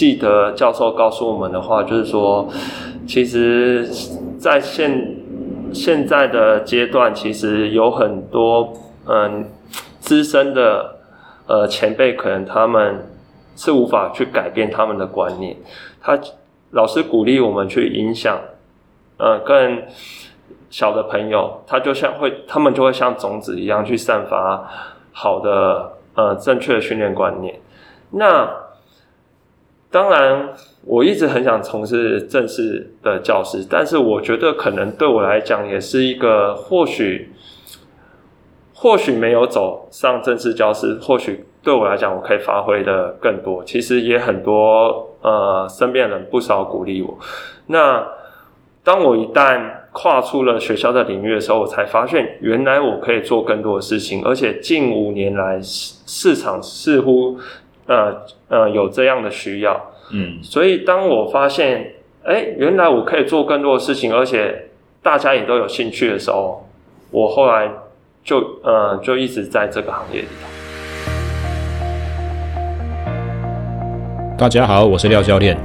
记得教授告诉我们的话，就是说，其实，在现现在的阶段，其实有很多嗯资深的呃前辈，可能他们是无法去改变他们的观念。他老师鼓励我们去影响，呃，更小的朋友，他就像会，他们就会像种子一样去散发好的呃正确的训练观念。那当然，我一直很想从事正式的教师，但是我觉得可能对我来讲也是一个或许，或许没有走上正式教师，或许对我来讲我可以发挥的更多。其实也很多呃身边人不少鼓励我。那当我一旦跨出了学校的领域的时候，我才发现原来我可以做更多的事情，而且近五年来市场似乎。呃呃，有这样的需要，嗯，所以当我发现，哎，原来我可以做更多的事情，而且大家也都有兴趣的时候，我后来就呃就一直在这个行业里头。大家好，我是廖教练。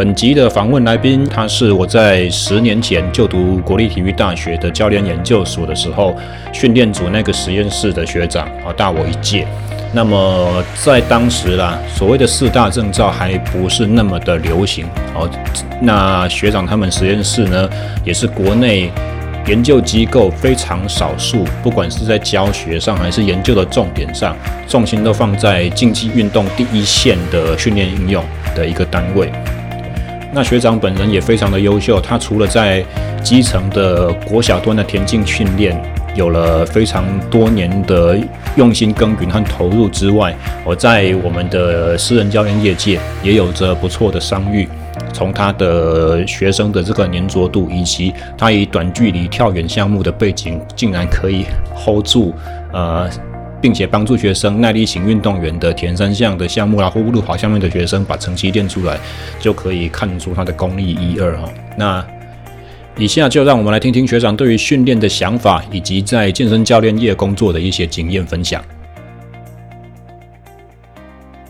本集的访问来宾，他是我在十年前就读国立体育大学的教练研究所的时候，训练组那个实验室的学长，啊，大我一届。那么在当时啦，所谓的四大证照还不是那么的流行哦。那学长他们实验室呢，也是国内研究机构非常少数，不管是在教学上还是研究的重点上，重心都放在竞技运动第一线的训练应用的一个单位。那学长本人也非常的优秀，他除了在基层的国小端的田径训练，有了非常多年的用心耕耘和投入之外，我在我们的私人教练业界也有着不错的声誉。从他的学生的这个粘着度，以及他以短距离跳远项目的背景，竟然可以 hold 住，呃，并且帮助学生耐力型运动员的田三项的项目啦，或路跑项目的学生把成绩练出来，就可以看出他的功力一二哈。那。以下就让我们来听听学长对于训练的想法，以及在健身教练业工作的一些经验分享。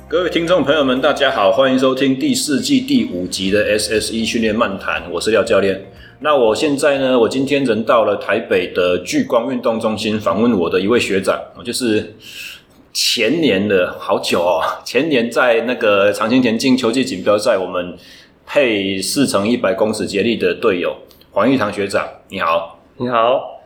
各位听众朋友们，大家好，欢迎收听第四季第五集的 SSE 训练漫谈，我是廖教练。那我现在呢，我今天人到了台北的聚光运动中心，访问我的一位学长，我就是前年的好久哦，前年在那个长青田径秋季锦标赛，我们配四乘一百公尺接力的队友。黄玉堂学长，你好，你好。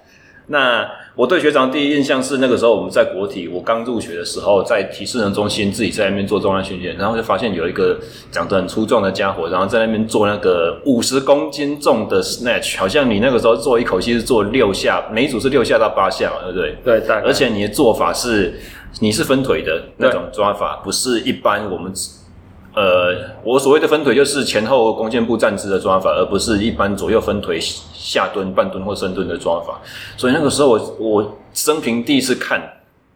那我对学长第一印象是那个时候我们在国体，我刚入学的时候，在体适能中心自己在那边做重量训练，然后就发现有一个长得很粗壮的家伙，然后在那边做那个五十公斤重的 snatch，好像你那个时候做一口气是做六下，每一组是六下到八下嘛，对不对？对，对。而且你的做法是，你是分腿的那种抓法，不是一般我们。呃，我所谓的分腿就是前后弓箭步站姿的抓法，而不是一般左右分腿下蹲、半蹲或深蹲的抓法。所以那个时候我我生平第一次看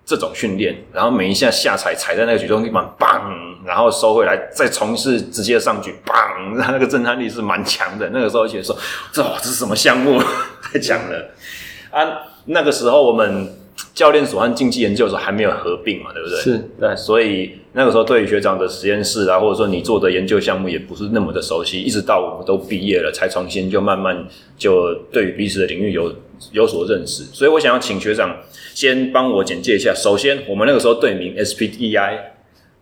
这种训练，然后每一下下踩踩在那个举重地板，砰，然后收回来，再从事直接上举，砰，那个震撼力是蛮强的。那个时候而且说，这这是什么项目？太强了啊！那个时候我们。教练所和竞技研究所还没有合并嘛，对不对？是，对，所以那个时候对于学长的实验室啊，或者说你做的研究项目也不是那么的熟悉，一直到我们都毕业了，才重新就慢慢就对于彼此的领域有有所认识。所以我想要请学长先帮我简介一下。首先，我们那个时候队名 SPDI。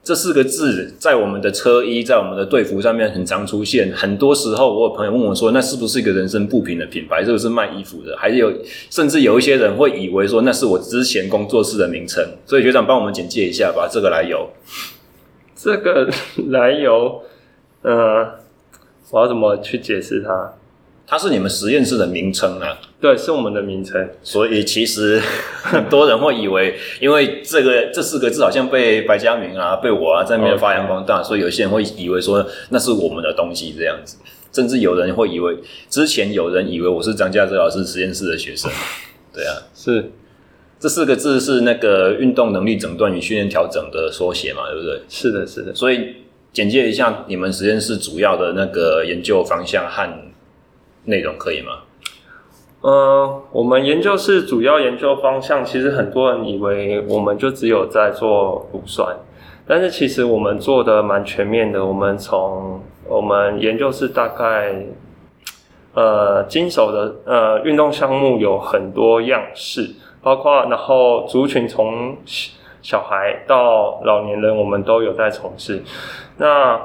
这四个字在我们的车衣、在我们的队服上面很常出现。很多时候，我有朋友问我说：“那是不是一个人生不平的品牌？是不是卖衣服的？”还是有，甚至有一些人会以为说那是我之前工作室的名称。所以学长帮我们简介一下吧，这个来由。这个来由，呃，我要怎么去解释它？它是你们实验室的名称啊，对，是我们的名称。所以其实 很多人会以为，因为这个这四个字好像被白嘉明啊、被我啊在那边发扬光大.所以有些人会以为说那是我们的东西这样子。甚至有人会以为，之前有人以为我是张家泽老师实验室的学生。对啊，是这四个字是那个运动能力诊断与训练调整的缩写嘛，对不对？是的，是的。所以简介一下你们实验室主要的那个研究方向和。内容可以吗？呃，我们研究室主要研究方向，其实很多人以为我们就只有在做乳酸，但是其实我们做的蛮全面的，我们从我们研究室大概呃经手的呃运动项目有很多样式，包括然后族群从小孩到老年人，我们都有在从事。那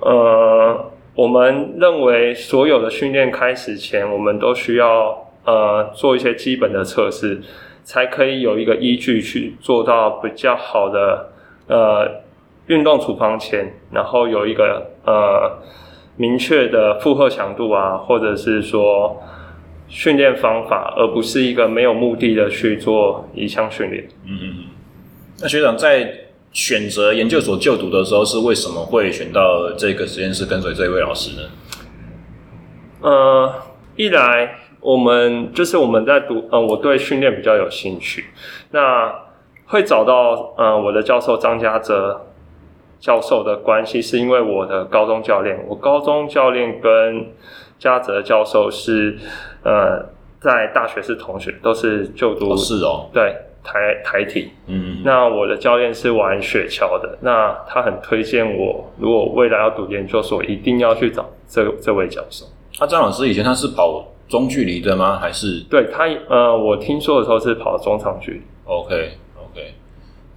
呃，我们认为所有的训练开始前，我们都需要呃做一些基本的测试，才可以有一个依据去做到比较好的呃运动处方前，然后有一个呃明确的负荷强度啊，或者是说训练方法，而不是一个没有目的的去做一项训练。嗯嗯。那学长在选择研究所就读的时候，是为什么会选到这个实验室跟随这位老师呢？呃，一来我们就是我们在读，呃，我对训练比较有兴趣，那会找到呃我的教授张家泽教授的关系，是因为我的高中教练，我高中教练跟嘉泽教授是呃在大学是同学，都是就读，哦是哦，对。台台体，嗯，那我的教练是玩雪橇的，那他很推荐我，如果未来要读研究所，一定要去找这这位教授。那、啊、张老师以前他是跑中距离的吗？还是？对他，呃，我听说的时候是跑中长距离。OK OK，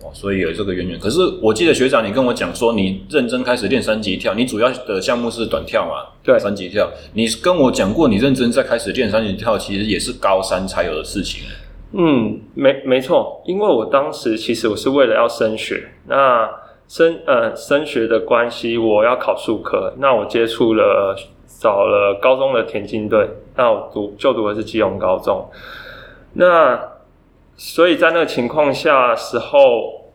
哦，所以有这个渊源。可是我记得学长，你跟我讲说，你认真开始练三级跳，你主要的项目是短跳嘛？对，三级跳。你跟我讲过，你认真在开始练三级跳，其实也是高三才有的事情。嗯，没没错，因为我当时其实我是为了要升学，那升呃升学的关系，我要考术科，那我接触了找了高中的田径队，那我读就读的是基隆高中，那所以在那个情况下时候，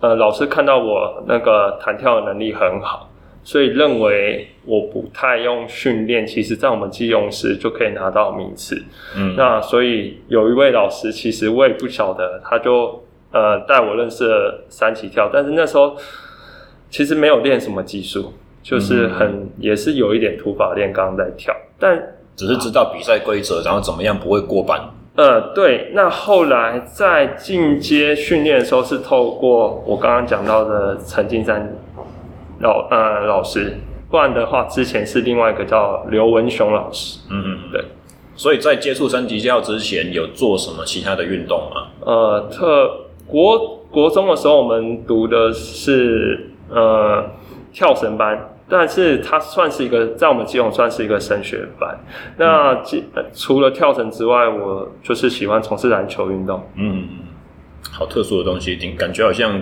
呃老师看到我那个弹跳的能力很好。所以认为我不太用训练，其实在我们基隆市就可以拿到名次。嗯，那所以有一位老师，其实我也不晓得，他就呃带我认识了三级跳，但是那时候其实没有练什么技术，就是很、嗯、也是有一点土法炼钢在跳，但只是知道比赛规则，然后怎么样不会过板。呃，对。那后来在进阶训练的时候，是透过我刚刚讲到的陈金山。老呃老师，不然的话，之前是另外一个叫刘文雄老师。嗯嗯，对。所以在接触三级跳之前，有做什么其他的运动吗？呃，特国国中的时候，我们读的是呃跳绳班，但是它算是一个在我们基隆算是一个升学班。那、除了跳绳之外，我就是喜欢从事篮球运动。嗯，好特殊的东西，感觉好像。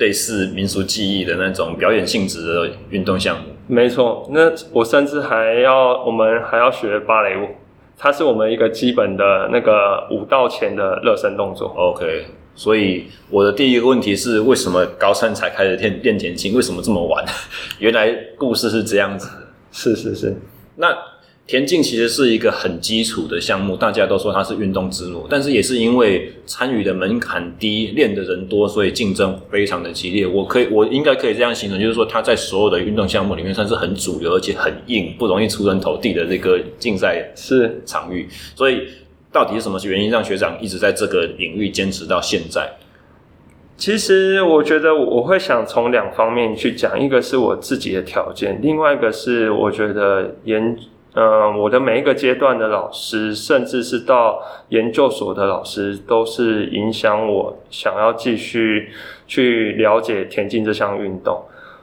类似民俗技艺的那种表演性质的运动项目，没错。那我甚至还要，我们还要学芭蕾舞，它是我们一个基本的那个舞蹈前的热身动作。OK，所以我的第一个问题是，为什么高三才开始练练田径？为什么这么晚？原来故事是这样子。是是是，那。田径其实是一个很基础的项目，大家都说它是运动之母，但是也是因为参与的门槛低，练的人多，所以竞争非常的激烈。我可以，我应该可以这样形容，就是说它在所有的运动项目里面算是很主流，而且很硬，不容易出人头地的这个竞赛是场域。所以，到底是什么原因让学长一直在这个领域坚持到现在？其实我觉得我会想从两方面去讲，一个是我自己的条件，另外一个是我觉得研。嗯，我的每一个阶段的老师，甚至是到研究所的老师，都是影响我想要继续去了解田径这项运动。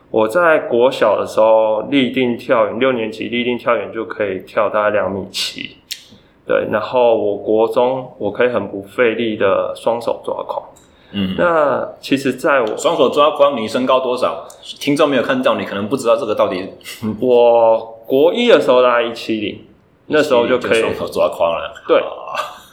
我在国小的时候立定跳远，六年级立定跳远就可以跳大概两米七，对。然后我国中我可以很不费力的双手抓框。嗯，那其实在我双手抓框，你身高多少？听众没有看到你，可能不知道这个到底。我国一的时候大概一七零，那时候就可以双手抓框了。对，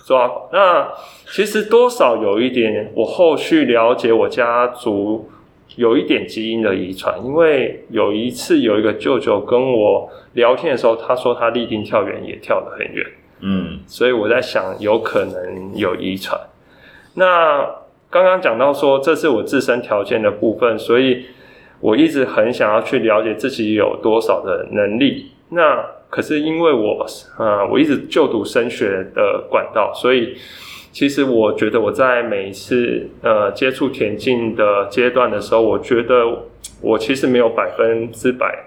抓。那其实多少有一点，我后续了解我家族有一点基因的遗传，因为有一次有一个舅舅跟我聊天的时候，他说他立定跳远也跳得很远。嗯，所以我在想，有可能有遗传。那。刚刚讲到说，这是我自身条件的部分，所以我一直很想要去了解自己有多少的能力。那可是因为我，呃，我一直就读升学的管道，所以其实我觉得我在每一次呃接触田径的阶段的时候，我觉得我其实没有百分之百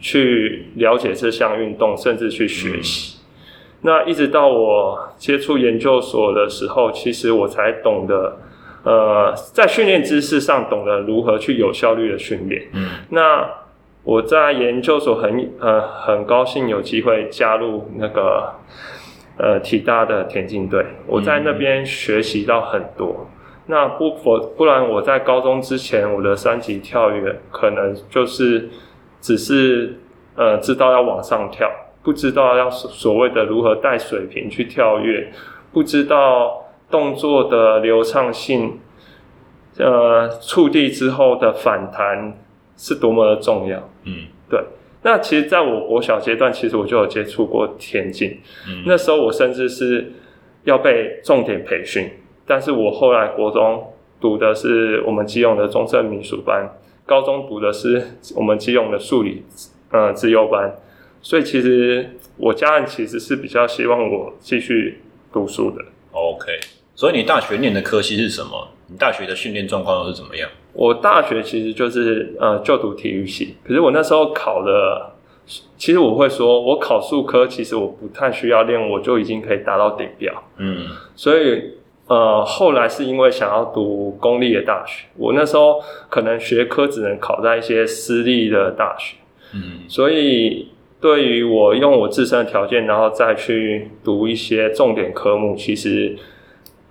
去了解这项运动，甚至去学习。嗯、那一直到我接触研究所的时候，其实我才懂得，呃，在训练知识上懂得如何去有效率的训练。嗯，那我在研究所很呃很高兴有机会加入那个。呃，体大的田径队，我在那边学习到很多。嗯、那不否不然，我在高中之前，我的三级跳跃可能就是只是呃知道要往上跳，不知道要所谓的如何带水平去跳跃，不知道动作的流畅性，呃，触地之后的反弹是多么的重要。嗯，对。那其实，在我国小阶段，其实我就有接触过田径。嗯，那时候我甚至是要被重点培训，但是我后来国中读的是我们基隆的中正民俗班，高中读的是我们基隆的数理呃资优班，所以其实我家人其实是比较希望我继续读书的。OK，所以你大学念的科系是什么？你大学的训练状况又是怎么样？我大学其实就是呃就读体育系，可是我那时候考了，其实我会说，我考术科其实我不太需要练，我就已经可以达到顶标。嗯，所以呃后来是因为想要读公立的大学，我那时候可能学科只能考在一些私立的大学。嗯，所以对于我用我自身的条件，然后再去读一些重点科目，其实。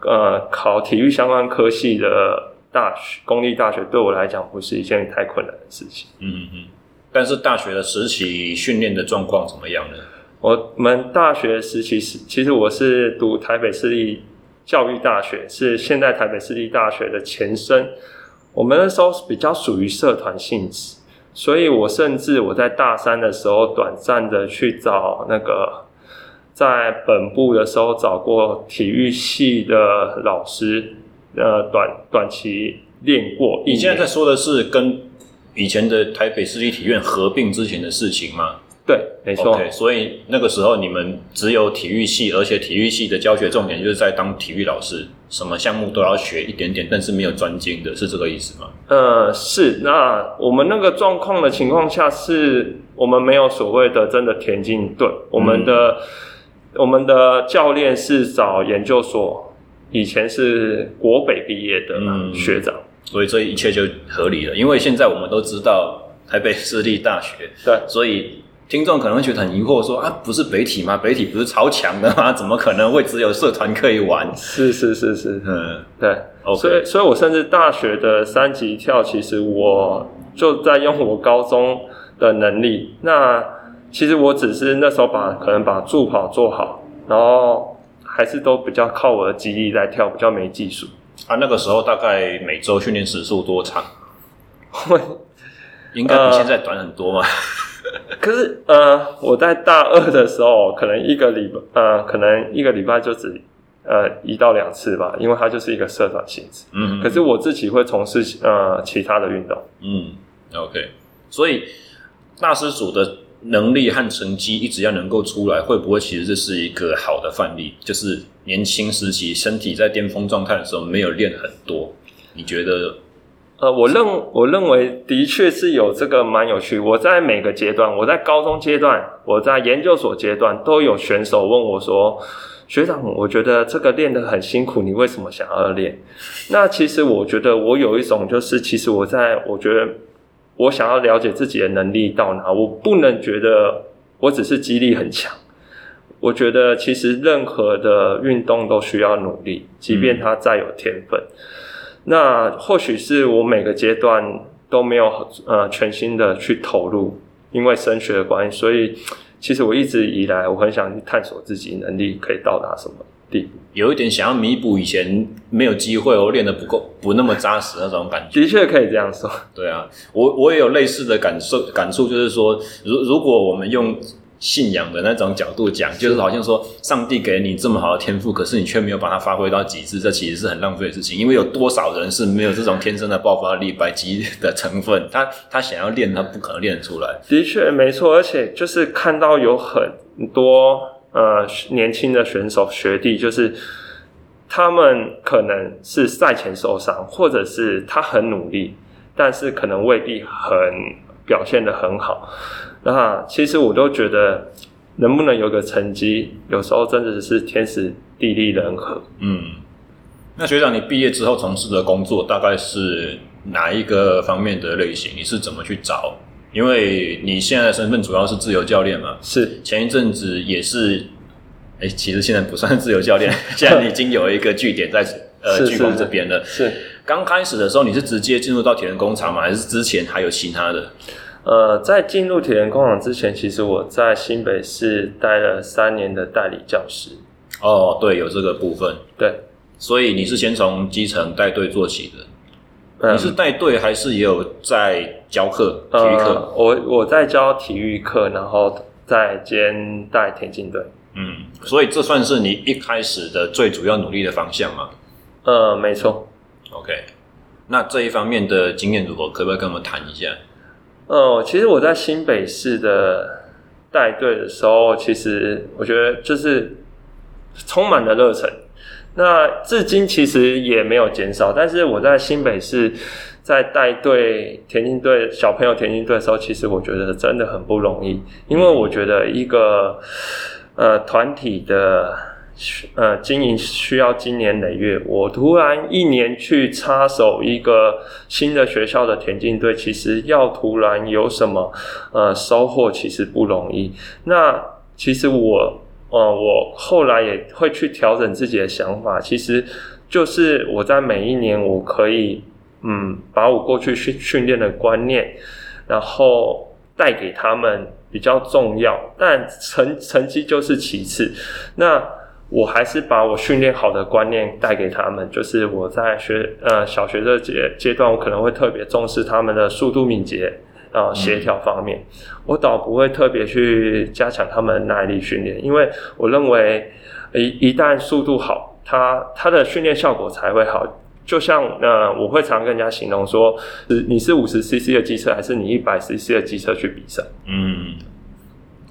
呃，考体育相关科系的大学，公立大学对我来讲不是一件太困难的事情。嗯嗯嗯。但是大学的实习训练的状况怎么样呢？我们大学实习是，其实我是读台北市立教育大学，是现在台北市立大学的前身。我们那时候比较属于社团性质，所以我甚至我在大三的时候，短暂的去找那个。在本部的时候找过体育系的老师，呃，短短期练过。你现在在说的是跟以前的台北市立体院合并之前的事情吗？对，没错。Okay, 所以那个时候你们只有体育系，而且体育系的教学重点就是在当体育老师，什么项目都要学一点点，但是没有专精的，是这个意思吗？呃，是。那我们那个状况的情况下，是我们没有所谓的真的田径队，我们的。嗯我们的教练是找研究所，以前是国北毕业的学长，嗯，所以这一切就合理了。因为现在我们都知道台北私立大学，对，所以听众可能会觉得很疑惑说，说啊，不是北体吗？北体不是超强的吗？怎么可能会只有社团可以玩？是是是是，嗯，对，okay. 所以所以我甚至大学的三级跳，其实我就在用我高中的能力，那。其实我只是那时候把可能把助跑做好，然后还是都比较靠我的肌力来跳，比较没技术。啊，那个时候大概每周训练时数多长？应该比现在短很多嘛。呃、可是呃，我在大二的时候，可能一个礼拜呃，可能一个礼拜就只呃一到两次吧，因为它就是一个社团性质。嗯。可是我自己会从事呃其他的运动。嗯，OK。所以大师组的。能力和成绩一直要能够出来，会不会其实这是一个好的范例？就是年轻时期身体在巅峰状态的时候没有练很多，你觉得？呃，我认我认为的确是有这个蛮有趣。我在每个阶段，我在高中阶段，我在研究所阶段，都有选手问我说：“学长，我觉得这个练得很辛苦，你为什么想要练？”那其实我觉得我有一种，就是其实我在我觉得。我想要了解自己的能力到哪，我不能觉得我只是肌力很强。我觉得其实任何的运动都需要努力，即便他再有天分。那或许是我每个阶段都没有呃全心的去投入，因为升学的关系，所以其实我一直以来我很想去探索自己能力可以到达什么。有一点想要弥补以前没有机会我练得不够不那么扎实那种感觉，的确可以这样说。对啊，我我也有类似的感受感触，就是说，如如果我们用信仰的那种角度讲，就是好像说，上帝给你这么好的天赋，可是你却没有把它发挥到极致，这其实是很浪费的事情。因为有多少人是没有这种天生的爆发力、百级的成分，他他想要练，他不可能练得出来。的确没错，而且就是看到有很多。呃，年轻的选手学弟就是他们可能是赛前受伤，或者是他很努力，但是可能未必很表现得很好。那其实我都觉得，能不能有个成绩，有时候真的是天时地利人和。嗯，那学长，你毕业之后从事的工作大概是哪一个方面的类型？你是怎么去找？因为你现在的身份主要是自由教练嘛。是，前一阵子也是，哎，其实现在不算自由教练，现在已经有一个据点在 呃聚光这边了。是，刚开始的时候你是直接进入到铁人工厂吗？还是之前还有其他的？呃，在进入铁人工厂之前，其实我在新北市待了三年的代理教师。哦，对，有这个部分。对，所以你是先从基层带队做起的。嗯、你是带队还是也有在教课？体育课？呃、我我在教体育课，然后在兼带田径队。嗯，所以这算是你一开始的最主要努力的方向吗？呃，没错。OK，那这一方面的经验如何？可不可以跟我们谈一下？呃，其实我在新北市的带队的时候，其实我觉得就是充满了热忱。那至今其实也没有减少，但是我在新北市在带队田径队小朋友田径队的时候，其实我觉得真的很不容易，因为我觉得一个呃团体的。呃，经营需要经年累月。我突然一年去插手一个新的学校的田径队，其实要突然有什么呃收获，其实不容易。那其实我呃，我后来也会去调整自己的想法，其实就是我在每一年，我可以嗯，把我过去训训练的观念，然后带给他们比较重要，但成成绩就是其次。那我还是把我训练好的观念带给他们，就是我在学呃小学的阶阶段，我可能会特别重视他们的速度敏捷啊协调方面，我倒不会特别去加强他们耐力训练，因为我认为一一旦速度好，他他的训练效果才会好。就像呃，我会常跟人家形容说，是你是五十 CC 的机车，还是你一百 CC 的机车去比赛？嗯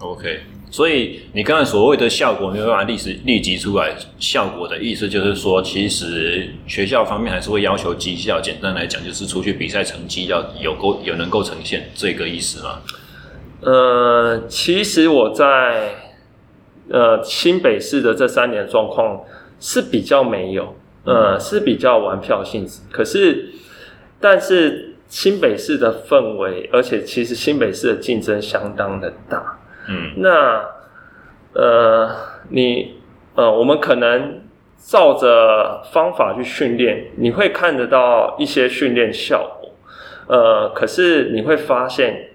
，OK。所以你刚才所谓的效果没有办法立时立即出来，效果的意思就是说，其实学校方面还是会要求绩效。简单来讲，就是出去比赛成绩要有够有能够呈现这个意思吗？呃，其实我在呃新北市的这三年状况是比较没有，呃是比较玩票性质。可是，但是新北市的氛围，而且其实新北市的竞争相当的大。嗯，那呃，你呃，我们可能照着方法去训练，你会看得到一些训练效果，呃，可是你会发现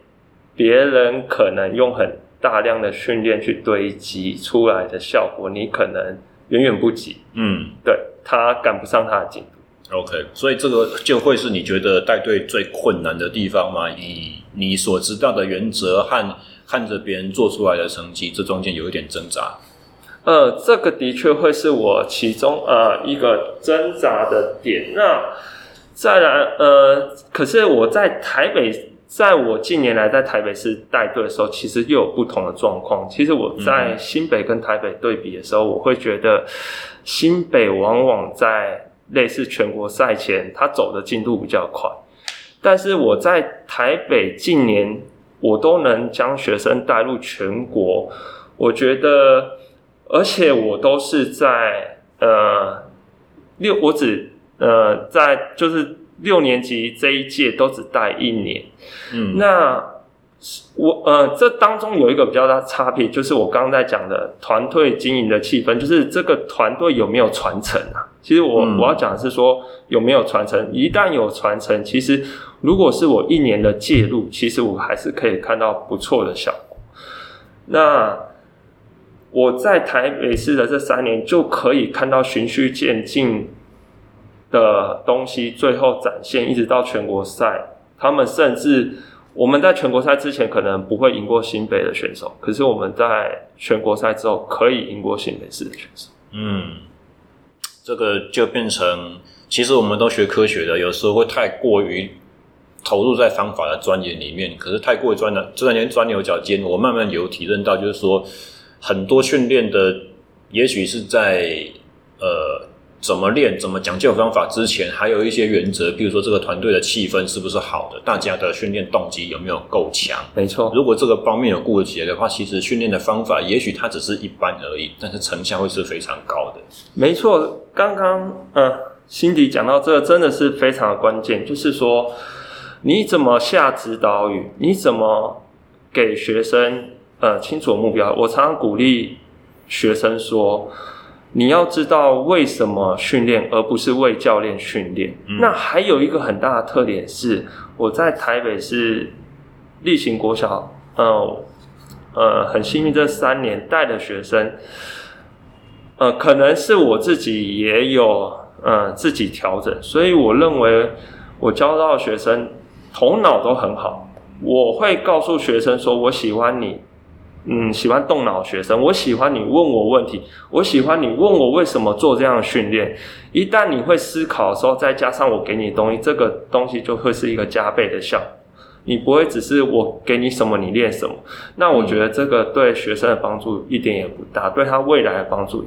别人可能用很大量的训练去堆积出来的效果，你可能远远不及。嗯，对，他赶不上他的进度。OK，所以这个就会是你觉得带队最困难的地方吗？以你所知道的原则和看着别人做出来的成绩，这中间有一点挣扎。呃，这个的确会是我其中呃一个挣扎的点。那再来呃，可是我在台北，在我近年来在台北市带队的时候，其实又有不同的状况。其实我在新北跟台北对比的时候，我会觉得新北往往在类似全国赛前，他走的进度比较快。但是我在台北近年，我都能将学生带入全国，我觉得，而且我都是在呃六，我只呃在就是六年级这一届都只带一年，嗯，那我呃这当中有一个比较大的差别，就是我刚刚在讲的团队经营的气氛，就是这个团队有没有传承啊？其实我、嗯、我要讲的是说有没有传承，一旦有传承，其实。如果是我一年的介入，其实我还是可以看到不错的效果。那我在台北市的这三年，就可以看到循序渐进的东西，最后展现，一直到全国赛。他们甚至我们在全国赛之前可能不会赢过新北的选手，可是我们在全国赛之后可以赢过新北市的选手。嗯，这个就变成，其实我们都学科学的，有时候会太过于。投入在方法的钻研里面，可是太过于钻了，这两年钻牛角尖。我慢慢有体认到，就是说很多训练的，也许是在呃怎么练，怎么讲究方法之前，还有一些原则，比如说这个团队的气氛是不是好的，大家的训练动机有没有够强？没错，如果这个方面有顾得起来的话，其实训练的方法也许它只是一般而已，但是成效会是非常高的。没错，刚刚嗯，辛迪讲到这个真的是非常的关键，就是说你怎么下指导语，你怎么给学生呃清楚的目标？我常常鼓励学生说。你要知道为什么训练，而不是为教练训练。嗯。那还有一个很大的特点是，我在台北是例行国小，呃呃，很幸运这三年带的学生，呃，可能是我自己也有呃自己调整，所以我认为我教到的学生头脑都很好。我会告诉学生说，我喜欢你。嗯，喜欢动脑学生，我喜欢你问我问题，我喜欢你问我为什么做这样的训练。一旦你会思考的时候，再加上我给你东西，这个东西就会是一个加倍的效。你不会只是我给你什么你练什么。那我觉得这个对学生的帮助一点也不大，对他未来的帮助。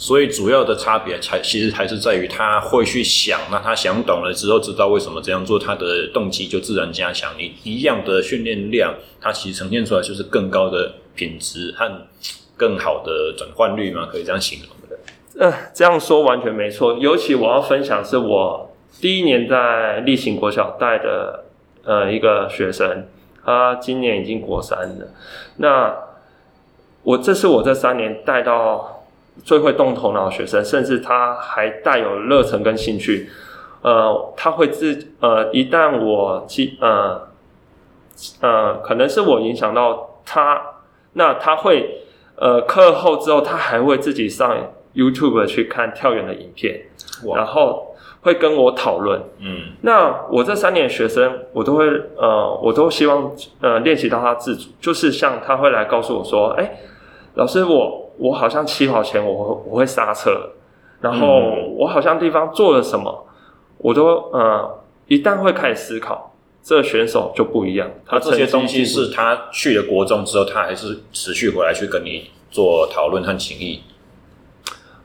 所以主要的差别才其实还是在于他会去想，那他想懂了之后，知道为什么这样做，他的动机就自然加强。你一样的训练量，它其实呈现出来就是更高的品质和更好的转换率嘛，可以这样形容的。嗯、呃，这样说完全没错。尤其我要分享是我第一年在例行国小带的呃一个学生，他今年已经国三了。那我这是我这三年带到。最会动头脑的学生，甚至他还带有热忱跟兴趣。呃，他会自呃，一旦我记呃呃，可能是我影响到他，那他会呃课后之后，他还会自己上 YouTube 去看跳远的影片，然后会跟我讨论。嗯，那我这三年学生，我都会呃，我都希望呃练习到他自主，就是像他会来告诉我说，哎、欸，老师我。我好像起跑前我会我会刹车，然后我好像地方做了什么，我都呃一旦会开始思考，这个选手就不一样。他这些东西是他去了国中之后，他还是持续回来去跟你做讨论和情谊。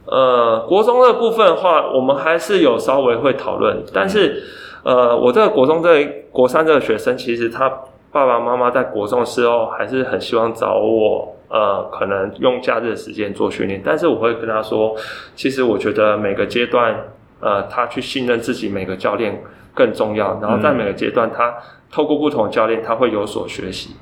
呃，国中的部分的话，我们还是有稍微会讨论，但是呃，我这个国中这个国三这个学生，其实他爸爸妈妈在国中的时候还是很希望找我。呃，可能用假日的时间做训练，但是我会跟他说，其实我觉得每个阶段，呃，他去信任自己每个教练更重要。然后在每个阶段，他透过不同的教练，他会有所学习。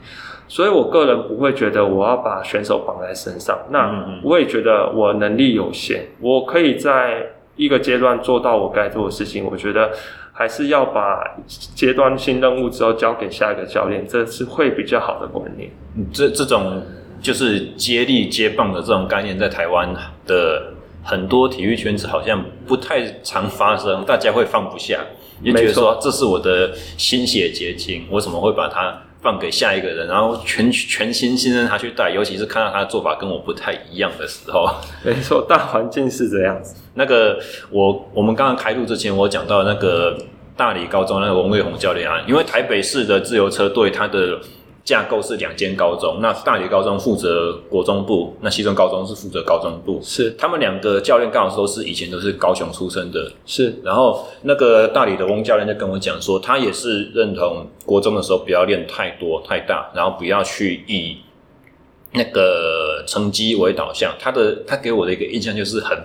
所以我个人不会觉得我要把选手绑在身上。那我也觉得我能力有限，我可以在一个阶段做到我该做的事情。我觉得还是要把阶段性任务之后交给下一个教练，这是会比较好的观念。这这种。就是接力接棒的这种概念，在台湾的很多体育圈子好像不太常发生，大家会放不下，也觉得说这是我的心血结晶，我怎么会把它放给下一个人，然后全全心信任他去带，尤其是看到他的做法跟我不太一样的时候。没错，大环境是这样子。那个我我们刚刚开录之前，我讲到那个大理高中那个王卫宏教练啊，因为台北市的自由车队他的。架构是两间高中，那大理高中负责国中部，那西中高中是负责高中部。是，他们两个教练刚好都是以前都是高雄出生的。是，然后那个大理的翁教练就跟我讲说，他也是认同国中的时候不要练太多太大，然后不要去以那个成绩为导向。他的他给我的一个印象就是很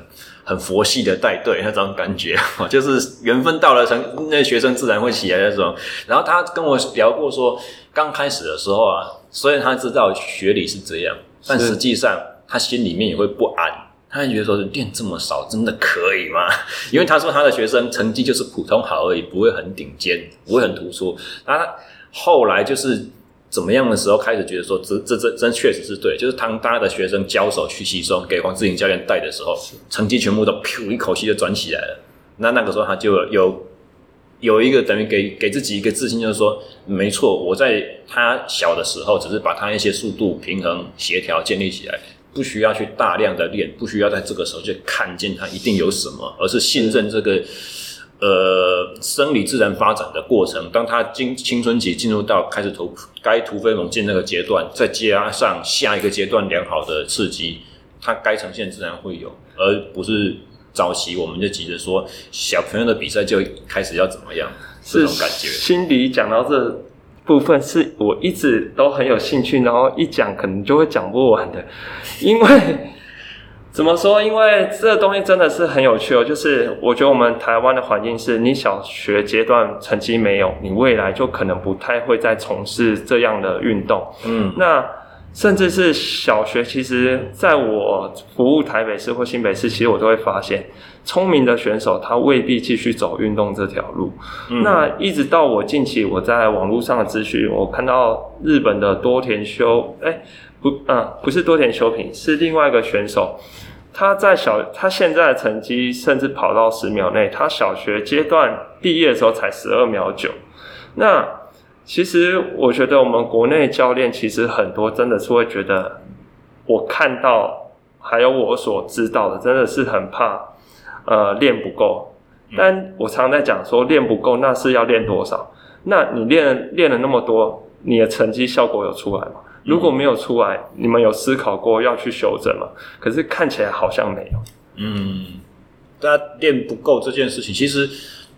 很佛系的带队那种感觉，就是缘分到了，成那学生自然会起来那种。然后他跟我聊过说。刚开始的时候啊，虽然他知道学理是这样，但实际上他心里面也会不安。他会觉得说，练这么少，真的可以吗？因为他说他的学生成绩就是普通好而已，不会很顶尖，不会很突出。那他后来就是怎么样的时候，开始觉得说，这这这真确实是对。就是当大家的学生交手去吸收，给黄志颖教练带的时候，成绩全部都噗一口气就转起来了。那那个时候他就有。有一个等于给给自己一个自信，就是说，没错，我在他小的时候，只是把他一些速度、平衡、协调建立起来，不需要去大量的练，不需要在这个时候就看见他一定有什么，而是信任这个呃生理自然发展的过程。当他青青春期进入到开始突该突飞猛进那个阶段，再加上下一个阶段良好的刺激，他该呈现自然会有，而不是。早期我们就急着说小朋友的比赛就开始要怎么样，这种感觉。心里讲到这部分，是我一直都很有兴趣，然后一讲可能就会讲不完的，因为。怎么说？因为这个东西真的是很有趣哦。就是我觉得我们台湾的环境是，你小学阶段成绩没有，你未来就可能不太会再从事这样的运动。嗯，那甚至是小学，其实在我服务台北市或新北市，其实我都会发现，聪明的选手他未必继续走运动这条路。嗯，那一直到我近期我在网络上的资讯，我看到日本的多田修，哎。不，嗯，不是多田修平，是另外一个选手。他在小，他现在的成绩甚至跑到十秒内。他小学阶段毕业的时候才十二秒九。那其实我觉得我们国内教练其实很多真的是会觉得，我看到还有我所知道的，真的是很怕，呃，练不够。但我常常在讲说，练不够那是要练多少？那你练了练了那么多，你的成绩效果有出来吗？如果没有出来，你们有思考过要去修正吗？可是看起来好像没有。嗯，那练不够这件事情，其实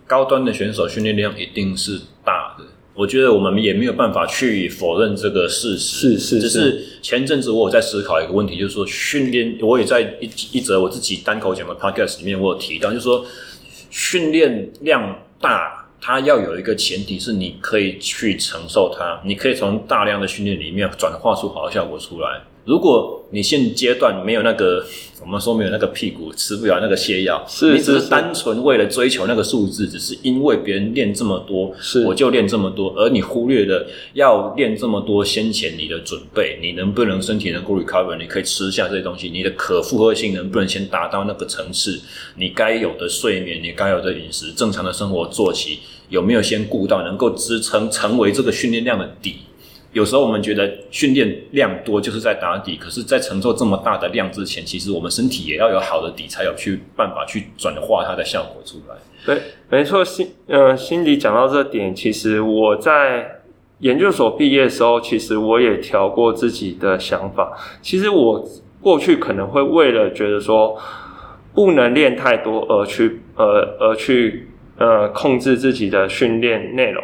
高端的选手训练量一定是大的。我觉得我们也没有办法去否认这个事实。是是是。只是前阵子我有在思考一个问题，就是说训练，我也在一一则我自己单口讲的 podcast 里面，我有提到，就是说训练量大。它要有一个前提是你可以去承受它，你可以从大量的训练里面转化出好的效果出来。如果你现阶段没有那个，我们说没有那个屁股吃不了那个泻药，是，你只是单纯为了追求那个数字，只是因为别人练这么多，是，我就练这么多，而你忽略了要练这么多先前你的准备，你能不能身体能够 recover，你可以吃下这些东西，你的可负荷性能不能先达到那个层次，你该有的睡眠，你该有的饮食，正常的生活作息有没有先顾到，能够支撑成为这个训练量的底。有时候我们觉得训练量多就是在打底，可是，在承受这么大的量之前，其实我们身体也要有好的底，才有去办法去转化它的效果出来。对，没错，心呃，心里讲到这点，其实我在研究所毕业的时候，其实我也调过自己的想法。其实我过去可能会为了觉得说不能练太多而去呃而去呃控制自己的训练内容，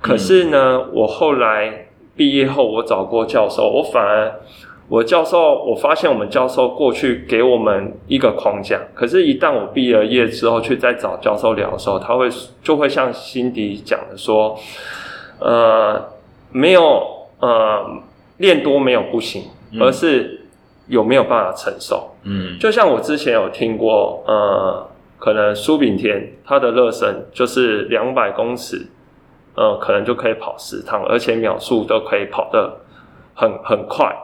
可是呢，我后来。毕业后，我找过教授，我反而，我教授，我发现我们教授过去给我们一个框架，可是，一旦我毕了业之后去再找教授聊的时候，他会就会像辛迪讲的说，呃，没有，呃，练多没有不行，而是有没有办法承受。嗯，就像我之前有听过，呃，可能苏炳添他的热身就是两百公尺。嗯，可能就可以跑十趟，而且秒数都可以跑得很很快。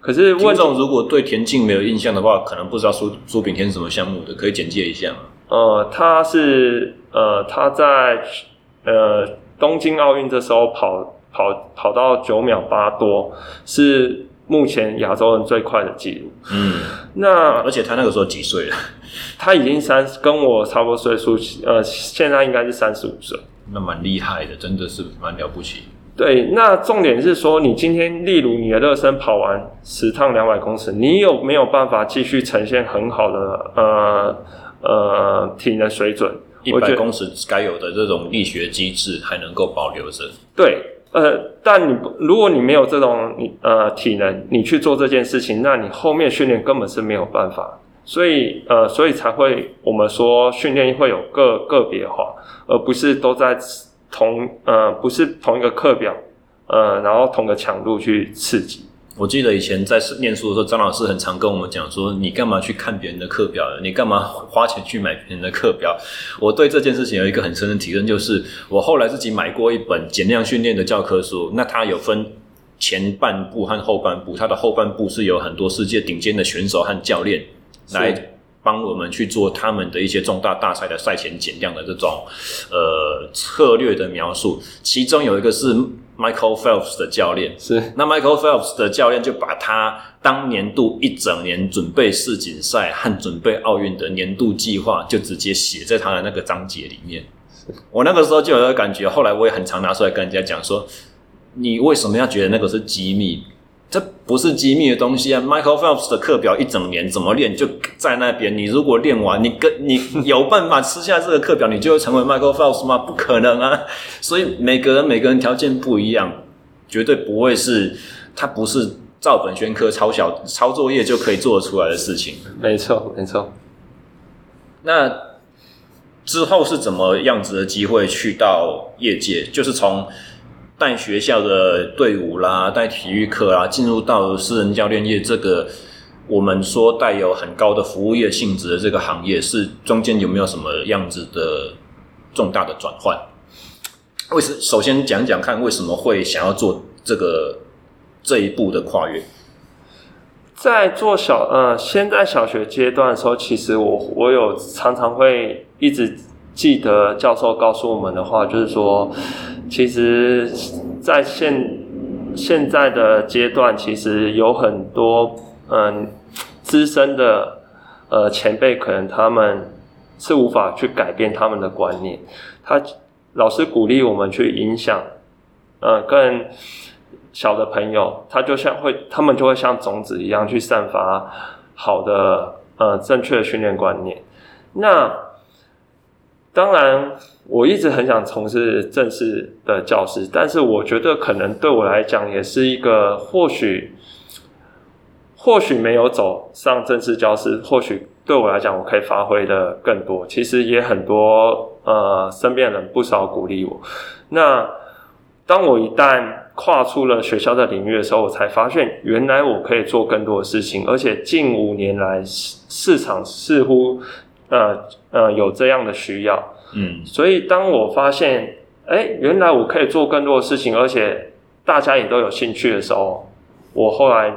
可是，观众如果对田径没有印象的话，可能不知道苏苏炳添是什么项目的，可以简介一下吗？呃，他是呃，他在呃东京奥运这时候跑跑跑到九秒八多，是目前亚洲人最快的记录。嗯，那而且他那个时候几岁了？他已经三十，跟我差不多岁数，呃，现在应该是三十五岁。那蛮厉害的，真的是蛮了不起。对，那重点是说，你今天例如你的热身跑完十趟两百公尺，你有没有办法继续呈现很好的呃呃体能水准？一百公尺该有的这种力学机制还能够保留着？对，呃，但你如果你没有这种你呃体能，你去做这件事情，那你后面训练根本是没有办法。所以，呃，所以才会我们说训练会有个个别化，而不是都在同呃，不是同一个课表，呃，然后同个强度去刺激。我记得以前在念书的时候，张老师很常跟我们讲说：“你干嘛去看别人的课表？你干嘛花钱去买别人的课表？”我对这件事情有一个很深的体认，就是我后来自己买过一本减量训练的教科书，那它有分前半部和后半部，它的后半部是有很多世界顶尖的选手和教练。来帮我们去做他们的一些重大大赛的赛前减量的这种呃策略的描述，其中有一个是 Michael Phelps 的教练，是那 Michael Phelps 的教练就把他当年度一整年准备世锦赛和准备奥运的年度计划，就直接写在他的那个章节里面。我那个时候就有个感觉，后来我也很常拿出来跟人家讲说，你为什么要觉得那个是机密？这不是机密的东西啊！Michael Phelps 的课表一整年怎么练就在那边。你如果练完，你跟你有办法吃下这个课表，你就会成为 Michael Phelps 吗？不可能啊！所以每个人每个人条件不一样，绝对不会是他不是照本宣科抄小抄作业就可以做得出来的事情。没错，没错。那之后是怎么样子的机会去到业界？就是从。带学校的队伍啦，带体育课啦，进入到私人教练业这个我们说带有很高的服务业性质的这个行业，是中间有没有什么样子的重大的转换？为什首先讲讲看，为什么会想要做这个这一步的跨越？在做小呃，先在小学阶段的时候，其实我我有常常会一直记得教授告诉我们的话，就是说。其实，在现现在的阶段，其实有很多嗯资深的呃前辈，可能他们是无法去改变他们的观念。他老师鼓励我们去影响，呃更小的朋友，他就像会，他们就会像种子一样去散发好的呃正确的训练观念。那当然，我一直很想从事正式的教师，但是我觉得可能对我来讲也是一个或许，或许没有走上正式教师，或许对我来讲我可以发挥的更多。其实也很多呃身边人不少鼓励我。那当我一旦跨出了学校的领域的时候，我才发现原来我可以做更多的事情，而且近五年来市场似乎。呃呃，有这样的需要，嗯，所以当我发现，哎，原来我可以做更多的事情，而且大家也都有兴趣的时候，我后来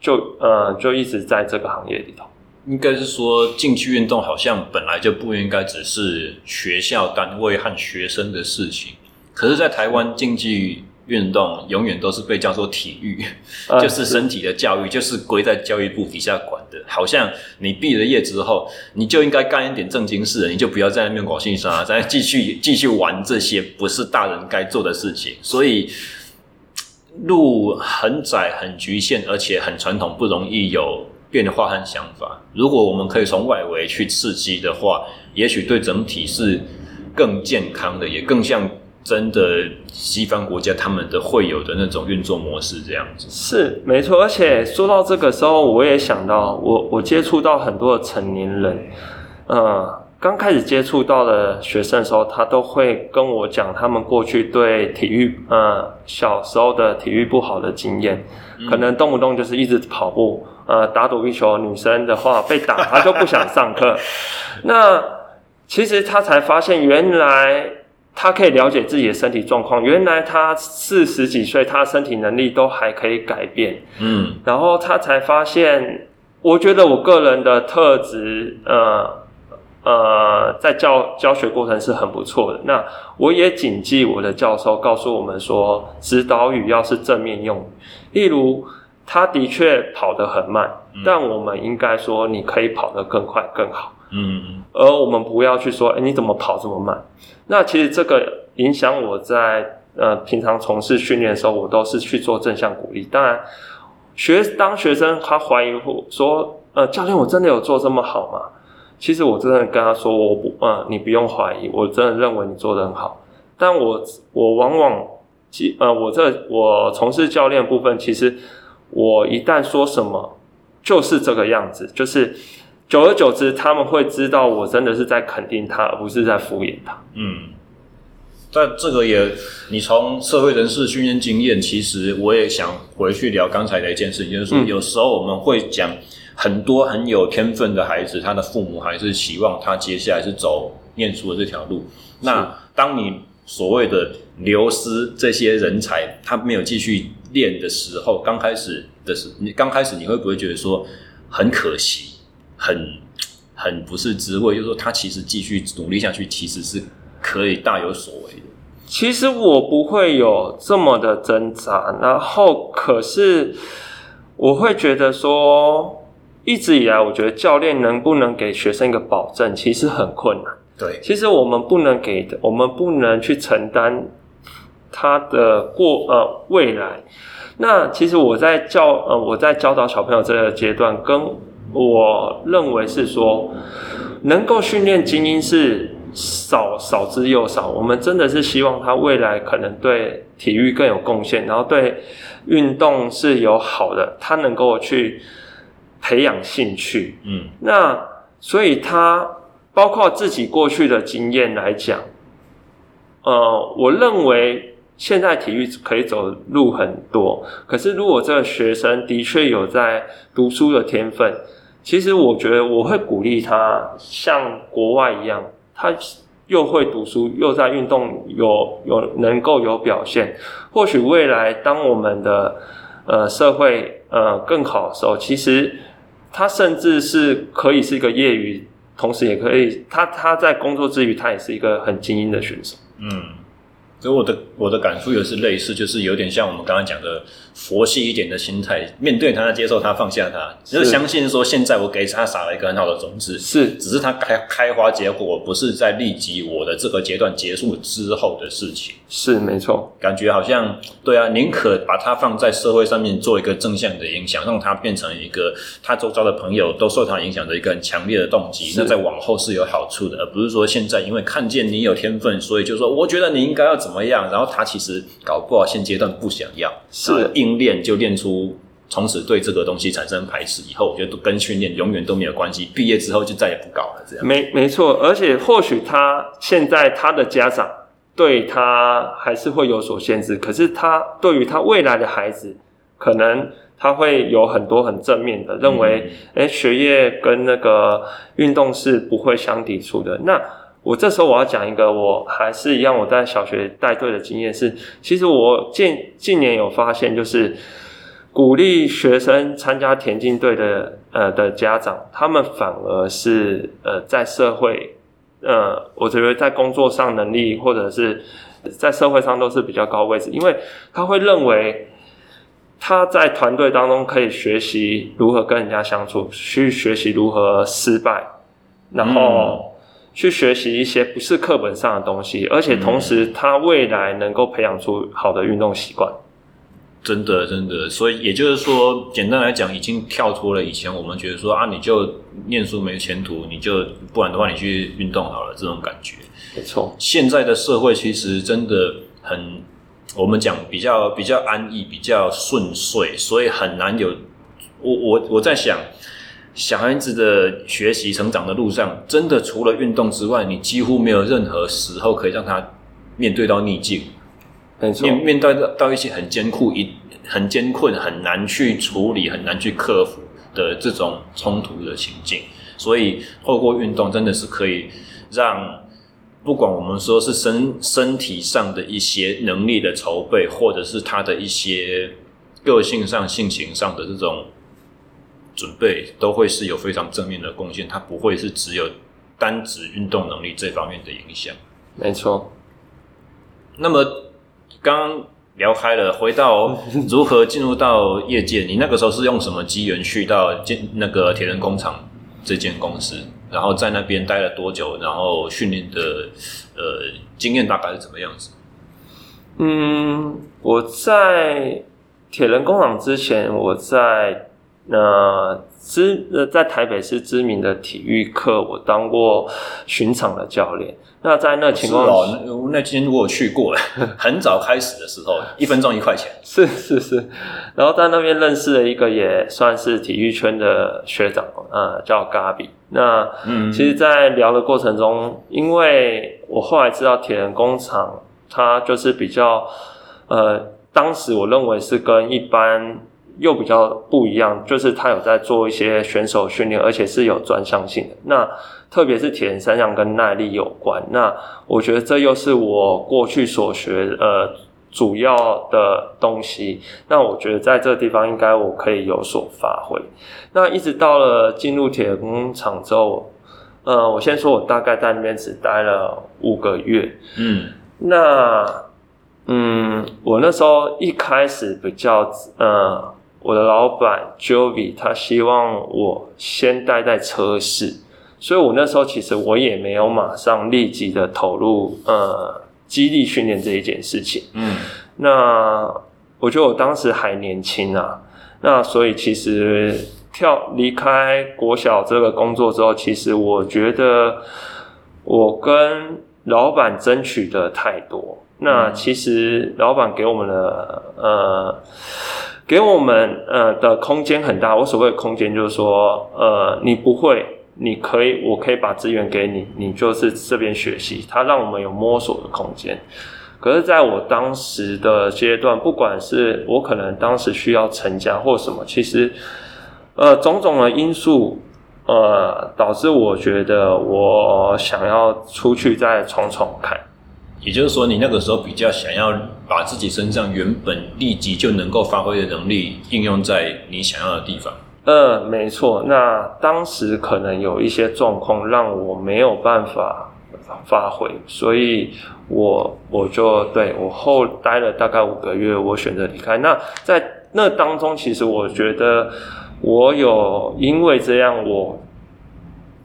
就呃就一直在这个行业里头。应该是说，竞技运动好像本来就不应该只是学校单位和学生的事情，可是，在台湾竞技。运动永远都是被叫做体育，就是身体的教育，就是归在教育部底下管的。好像你毕了业之后，你就应该干一点正经事，你就不要在那边搞性沙，再继续 继续玩这些不是大人该做的事情。所以路很窄、很局限，而且很传统，不容易有变化和想法。如果我们可以从外围去刺激的话，也许对整体是更健康的，也更像。真的，西方国家他们的会有的那种运作模式这样子是没错。而且说到这个时候，我也想到我我接触到很多的成年人，呃，刚开始接触到的学生的时候，他都会跟我讲他们过去对体育，呃，小时候的体育不好的经验，可能动不动就是一直跑步，呃，打躲避球，女生的话被打，她就不想上课。那其实他才发现原来。他可以了解自己的身体状况，原来他四十几岁，他身体能力都还可以改变。嗯，然后他才发现，我觉得我个人的特质，呃呃，在教教学过程是很不错的。那我也谨记我的教授告诉我们说，指导语要是正面用语，例如他的确跑得很慢，嗯，但我们应该说你可以跑得更快更好。嗯，而我们不要去说，哎，你怎么跑这么慢？那其实这个影响我在呃平常从事训练的时候，我都是去做正向鼓励。当然，学当学生他怀疑说，呃，教练，我真的有做这么好吗？其实我真的跟他说，我不，呃，你不用怀疑，我真的认为你做得很好。但我我往往，其呃，我这我从事教练部分，其实我一旦说什么，就是这个样子，就是。久而久之，他们会知道我真的是在肯定他，而不是在敷衍他。嗯，但这个也，你从社会人士训练经验，其实我也想回去聊刚才的一件事情，就是说，有时候我们会讲很多很有天分的孩子，他的父母还是希望他接下来是走念书的这条路。那当你所谓的流失这些人才，他没有继续练的时候，刚开始的时，你刚开始你会不会觉得说很可惜？很很不是滋味，就是说他其实继续努力下去，其实是可以大有所为的。其实我不会有这么的挣扎，然后可是我会觉得说，一直以来我觉得教练能不能给学生一个保证，其实很困难。对，其实我们不能给的，我们不能去承担他的过呃未来。那其实我在教呃我在教导小朋友这个阶段，跟我认为是说，能够训练精英是少少之又少。我们真的是希望他未来可能对体育更有贡献，然后对运动是有好的，他能够去培养兴趣。嗯，那所以他包括自己过去的经验来讲。呃，我认为现在体育可以走路很多，可是如果这个学生的确有在读书的天分，其实我觉得我会鼓励他像国外一样，他又会读书，又在运动有有能够有表现，或许未来当我们的呃社会呃更好的时候，其实他甚至是可以是一个业余，同时也可以他他在工作之余，他也是一个很精英的选手。嗯，所以我的我的感触也是类似，就是有点像我们刚刚讲的佛系一点的心态，面对他，接受他，放下他，就是相信说，现在我给他撒了一个很好的种子，是，只是他开开花结果，不是在立即我的这个阶段结束之后的事情，是没错，感觉好像对啊，宁可把它放在社会上面做一个正向的影响，让它变成一个他周遭的朋友都受他影响的一个很强烈的动机，那在往后是有好处的，而不是说现在因为看见你有天分，所以就说。我觉得你应该要怎么样，然后他其实搞不好现阶段不想要，是。硬练就练出，从此对这个东西产生排斥，以后我觉得跟训练永远都没有关系，毕业之后就再也不搞了，这样。没没错，而且或许他现在他的家长对他还是会有所限制，可是他对于他未来的孩子，可能他会有很多很正面的，认为，哎、嗯，学业跟那个运动是不会相抵触的。那我这时候我要讲一个，我还是一样，我在小学带队的经验是，其实我近近年有发现，就是鼓励学生参加田径队的呃的家长，他们反而是呃在社会呃，我觉得在工作上能力或者是在社会上都是比较高位置，因为他会认为他在团队当中可以学习如何跟人家相处，去学习如何失败，然后。嗯去学习一些不是课本上的东西，而且同时他未来能够培养出好的运动习惯。真的，真的，所以也就是说，简单来讲，已经跳脱了以前我们觉得说啊，你就念书没前途，你就不然的话，你去运动好了这种感觉。没错，现在的社会其实真的很，我们讲比较比较安逸，比较顺遂，所以很难有。我我我在想。小孩子的学习成长的路上，真的除了运动之外，你几乎没有任何时候可以让他面对到逆境，面面对到一些很艰苦、一很艰困、很难去处理、很难去克服的这种冲突的情境。所以，透过运动，真的是可以让不管我们说是身身体上的一些能力的筹备，或者是他的一些个性上、性情上的这种。准备都会是有非常正面的贡献，它不会是只有单指运动能力这方面的影响。没错。那么刚刚聊开了，回到 如何进入到业界，你那个时候是用什么机缘去到建那个铁人工厂这间公司，然后在那边待了多久，然后训练的呃经验大概是怎么样子？嗯，我在铁人工厂之前，我在。那知呃，在台北市知名的体育课，我当过巡场的教练。那在那情况，哦，那那今天我去过了，很早开始的时候，一分钟一块钱。是是是。然后在那边认识了一个也算是体育圈的学长，呃，叫 Gabi。那嗯，其实，在聊的过程中，因为我后来知道铁人工厂，它就是比较呃，当时我认为是跟一般。又比较不一样，就是他有在做一些选手训练，而且是有专项性的。那特别是铁人三项跟耐力有关。那我觉得这又是我过去所学呃主要的东西。那我觉得在这个地方应该我可以有所发挥。那一直到了进入铁人工厂之后，呃，我先说我大概在那边只待了五个月。嗯，那嗯，我那时候一开始比较呃。我的老板 Jovi 他希望我先待在车室，所以我那时候其实我也没有马上立即的投入呃激励训练这一件事情。嗯，那我觉得我当时还年轻啊，那所以其实跳离开国小这个工作之后，其实我觉得我跟老板争取的太多。那其实老板给我们的呃，给我们呃的空间很大。我所谓的空间就是说，呃，你不会，你可以，我可以把资源给你，你就是这边学习。他让我们有摸索的空间。可是，在我当时的阶段，不管是我可能当时需要成家或什么，其实呃种种的因素呃导致我觉得我想要出去再闯闯看。也就是说，你那个时候比较想要把自己身上原本立即就能够发挥的能力应用在你想要的地方。呃，没错。那当时可能有一些状况让我没有办法发挥，所以我我就对我后待了大概五个月，我选择离开。那在那当中，其实我觉得我有因为这样我。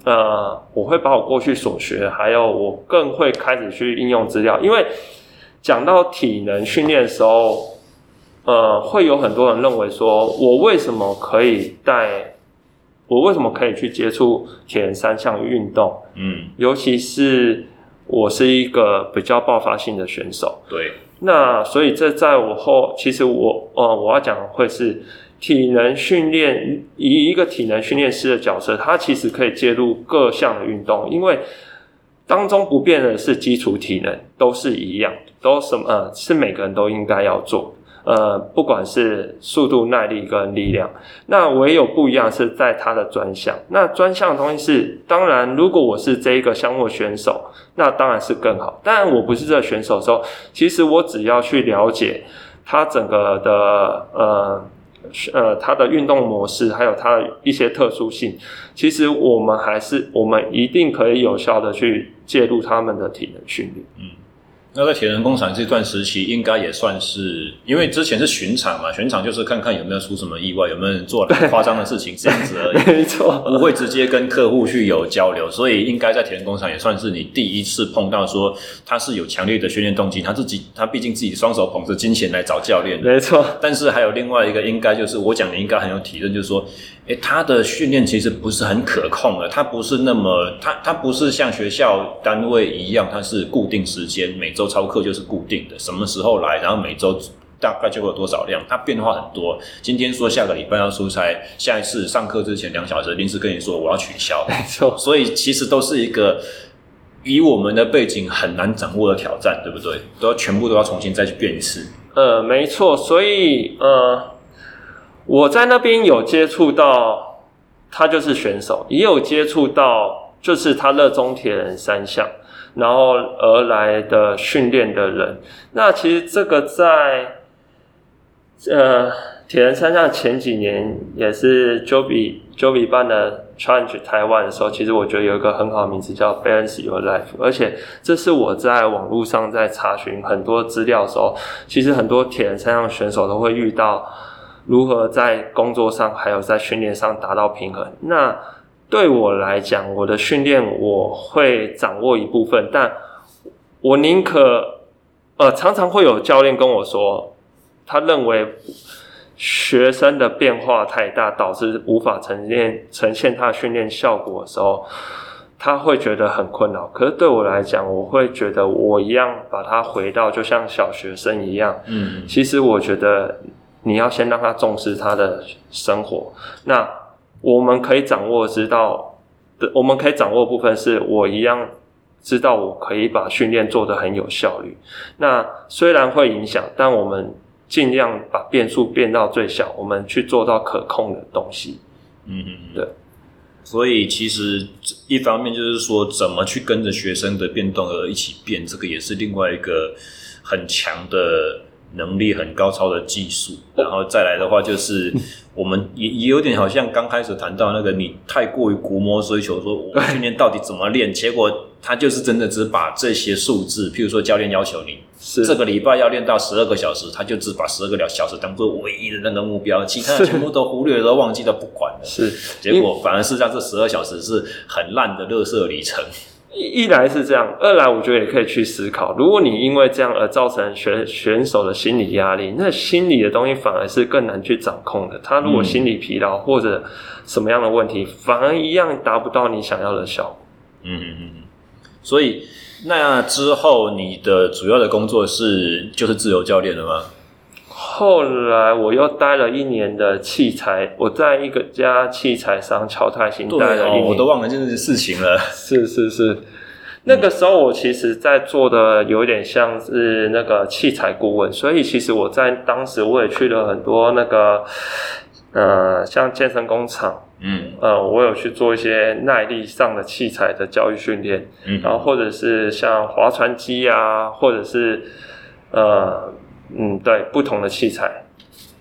呃，我会把我过去所学，还有我更会开始去应用资料。因为讲到体能训练的时候，呃，会有很多人认为说，我为什么可以带，我为什么可以去接触铁人三项运动？嗯，尤其是我是一个比较爆发性的选手。对，那所以这在我后，其实我，呃，我要讲的会是。体能训练，以一个体能训练师的角色，他其实可以介入各项的运动，因为当中不变的是基础体能，都是一样，都什么？呃，是每个人都应该要做。呃，不管是速度、耐力跟力量，那唯有不一样是在他的专项。那专项的东西是，当然，如果我是这一个项目选手，那当然是更好。但我不是这个选手的时候，其实我只要去了解他整个的呃。呃，它的运动模式还有它的一些特殊性，其实我们还是我们一定可以有效的去介入他们的体能训练。嗯。那在铁人工厂这段时期，应该也算是，因为之前是巡场嘛，巡场就是看看有没有出什么意外，有没有人做了夸张的事情，这样子而已。没错，不会直接跟客户去有交流，所以应该在铁人工厂也算是你第一次碰到说他是有强烈的训练动机，他自己他毕竟自己双手捧着金钱来找教练。没错，但是还有另外一个，应该就是我讲的，应该很有体认，就是说。诶，他的训练其实不是很可控的，他不是那么，他他不是像学校单位一样，他是固定时间，每周操课就是固定的，什么时候来，然后每周大概就会有多少量，它变化很多。今天说下个礼拜要出差，下一次上课之前两小时临时跟你说我要取消，没错。所以其实都是一个以我们的背景很难掌握的挑战，对不对？都要全部都要重新再去变一次。呃，没错，所以呃。我在那边有接触到，他就是选手，也有接触到，就是他热衷铁人三项，然后而来的训练的人。那其实这个在，呃，铁人三项前几年也是 Joby Joby 办的 Challenge 台湾的时候，其实我觉得有一个很好的名字叫 Balance Your Life，而且这是我在网络上在查询很多资料的时候，其实很多铁人三项选手都会遇到。如何在工作上还有在训练上达到平衡？那对我来讲，我的训练我会掌握一部分，但我宁可呃，常常会有教练跟我说，他认为学生的变化太大，导致无法呈现呈现他训练效果的时候，他会觉得很困扰。可是对我来讲，我会觉得我一样把他回到就像小学生一样。嗯，其实我觉得。你要先让他重视他的生活。那我们可以掌握知道的，我们可以掌握的部分是我一样知道，我可以把训练做得很有效率。那虽然会影响，但我们尽量把变数变到最小，我们去做到可控的东西。嗯嗯，对。所以其实一方面就是说，怎么去跟着学生的变动而一起变，这个也是另外一个很强的。能力很高超的技术，然后再来的话就是，我们也也有点好像刚开始谈到那个，你太过于估摸追求，说我训练到底怎么练，结果他就是真的只把这些数字，譬如说教练要求你是这个礼拜要练到十二个小时，他就只把十二个小时当做唯一的那个目标，其他的全部都忽略了，都忘记了，不管了。是，结果反而是让这十二小时是很烂的垃圾里程。一来是这样，二来我觉得也可以去思考，如果你因为这样而造成选选手的心理压力，那心理的东西反而是更难去掌控的。他如果心理疲劳或者什么样的问题，反而一样达不到你想要的效果。嗯嗯嗯。所以那之后你的主要的工作是就是自由教练了吗？后来我又待了一年的器材，我在一个家器材商乔泰新待了一年，哦，我都忘了这件事情了。是是是，那个时候我其实在做的有点像是那个器材顾问，所以其实我在当时我也去了很多那个呃像健身工厂，嗯呃我有去做一些耐力上的器材的教育训练，嗯，然后或者是像划船机啊，或者是呃。嗯，对，不同的器材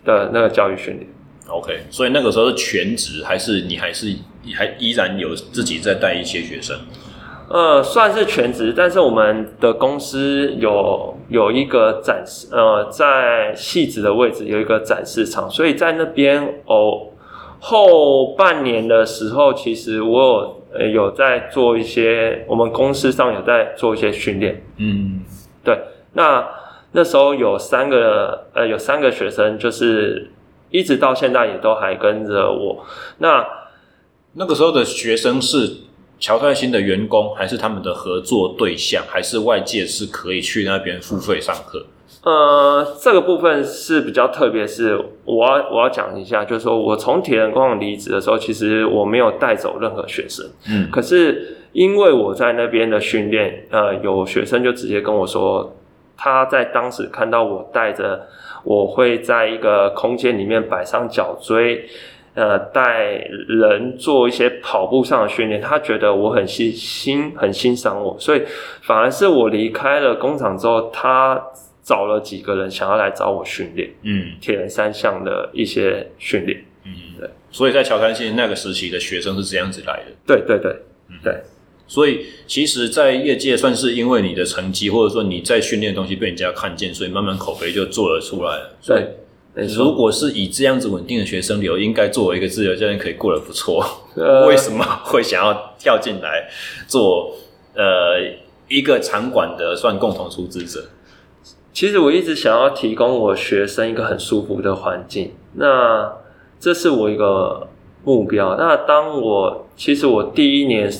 的那个教育训练，OK。所以那个时候是全职，还是你还是还依然有自己在带一些学生？呃，算是全职，但是我们的公司有有一个展示，呃，在戏子的位置有一个展示场，所以在那边哦，后半年的时候，其实我有呃有在做一些，我们公司上有在做一些训练。嗯，对，那。那时候有三个呃，有三个学生，就是一直到现在也都还跟着我。那那个时候的学生是乔泰新的员工，还是他们的合作对象，还是外界是可以去那边付费上课？呃，这个部分是比较特别，是我要我要讲一下，就是说我从铁人工厂离职的时候，其实我没有带走任何学生。嗯，可是因为我在那边的训练，呃，有学生就直接跟我说。他在当时看到我带着，我会在一个空间里面摆上脚锥，呃，带人做一些跑步上的训练。他觉得我很欣欣很欣赏我，所以反而是我离开了工厂之后，他找了几个人想要来找我训练。嗯，铁人三项的一些训练。嗯，对。所以在乔泰新那个时期的学生是这样子来的。对对对，嗯，对。所以，其实，在业界算是因为你的成绩，或者说你在训练的东西被人家看见，所以慢慢口碑就做了出来了。对，如果是以这样子稳定的学生流，应该作为一个自由教练可以过得不错。呃，为什么会想要跳进来做呃一个场馆的算共同出资者？其实我一直想要提供我学生一个很舒服的环境，那这是我一个目标。那当我其实我第一年。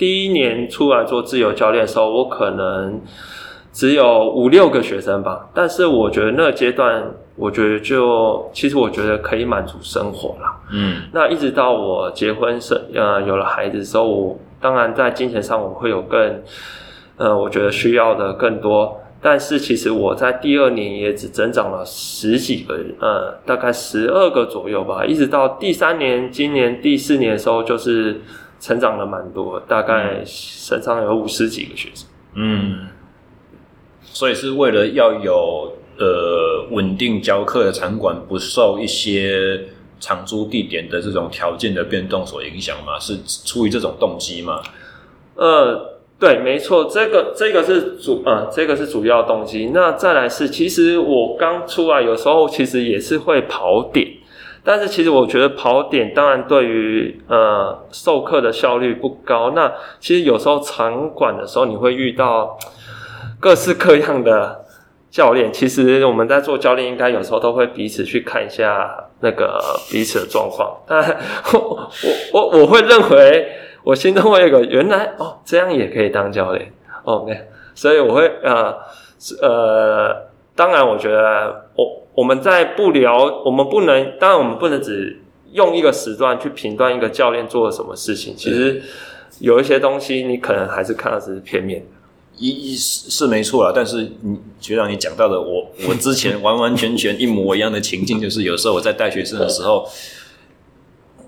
第一年出来做自由教练的时候，我可能只有五六个学生吧。但是我觉得那个阶段，我觉得就其实我觉得可以满足生活了。嗯，那一直到我结婚生呃有了孩子的时候，我当然在金钱上我会有更呃我觉得需要的更多。但是其实我在第二年也只增长了十几个人，呃，大概十二个左右吧。一直到第三年，今年第四年的时候就是。成长了蛮多，大概身上有五十几个学生。嗯，所以是为了要有呃稳定教课的场馆，不受一些长租地点的这种条件的变动所影响吗？是出于这种动机吗？呃，对，没错，这个这个是主呃，这个是主要动机。那再来是，其实我刚出来，有时候其实也是会跑点。但是其实我觉得跑点当然对于呃授课的效率不高。那其实有时候场馆的时候，你会遇到 各式各样的教练。其实我们在做教练，应该有时候都会彼此去看一下那个 彼此的状况。但我我我会认为，我心中会有一个原来哦，这样也可以当教练。OK，所以我会呃呃，当然我觉得我。我们在不聊，我们不能，当然我们不能只用一个时段去评断一个教练做了什么事情。其实有一些东西，你可能还是看到只是片面的。一一是是没错啦，但是你学长你讲到的，我我之前完完全全一模一样的情境，就是有时候我在带学生的时候。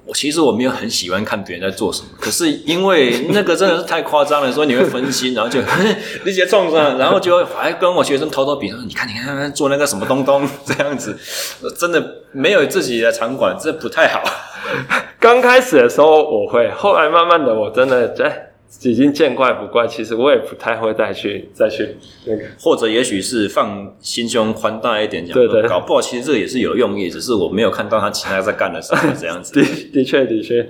我其实我没有很喜欢看别人在做什么，可是因为那个真的是太夸张了，所以你会分心，然后就 那些创伤，然后就还跟我学生偷偷比说，你看你看做那个什么东东这样子，真的没有自己的场馆，这不太好。刚开始的时候我会，后来慢慢的我真的在。已经见怪不怪，其实我也不太会再去 再去那个，或者也许是放心胸宽大一点讲，对对，搞不好其实这个也是有用意，只是我没有看到他其他在干的什么这样子。的的确的确。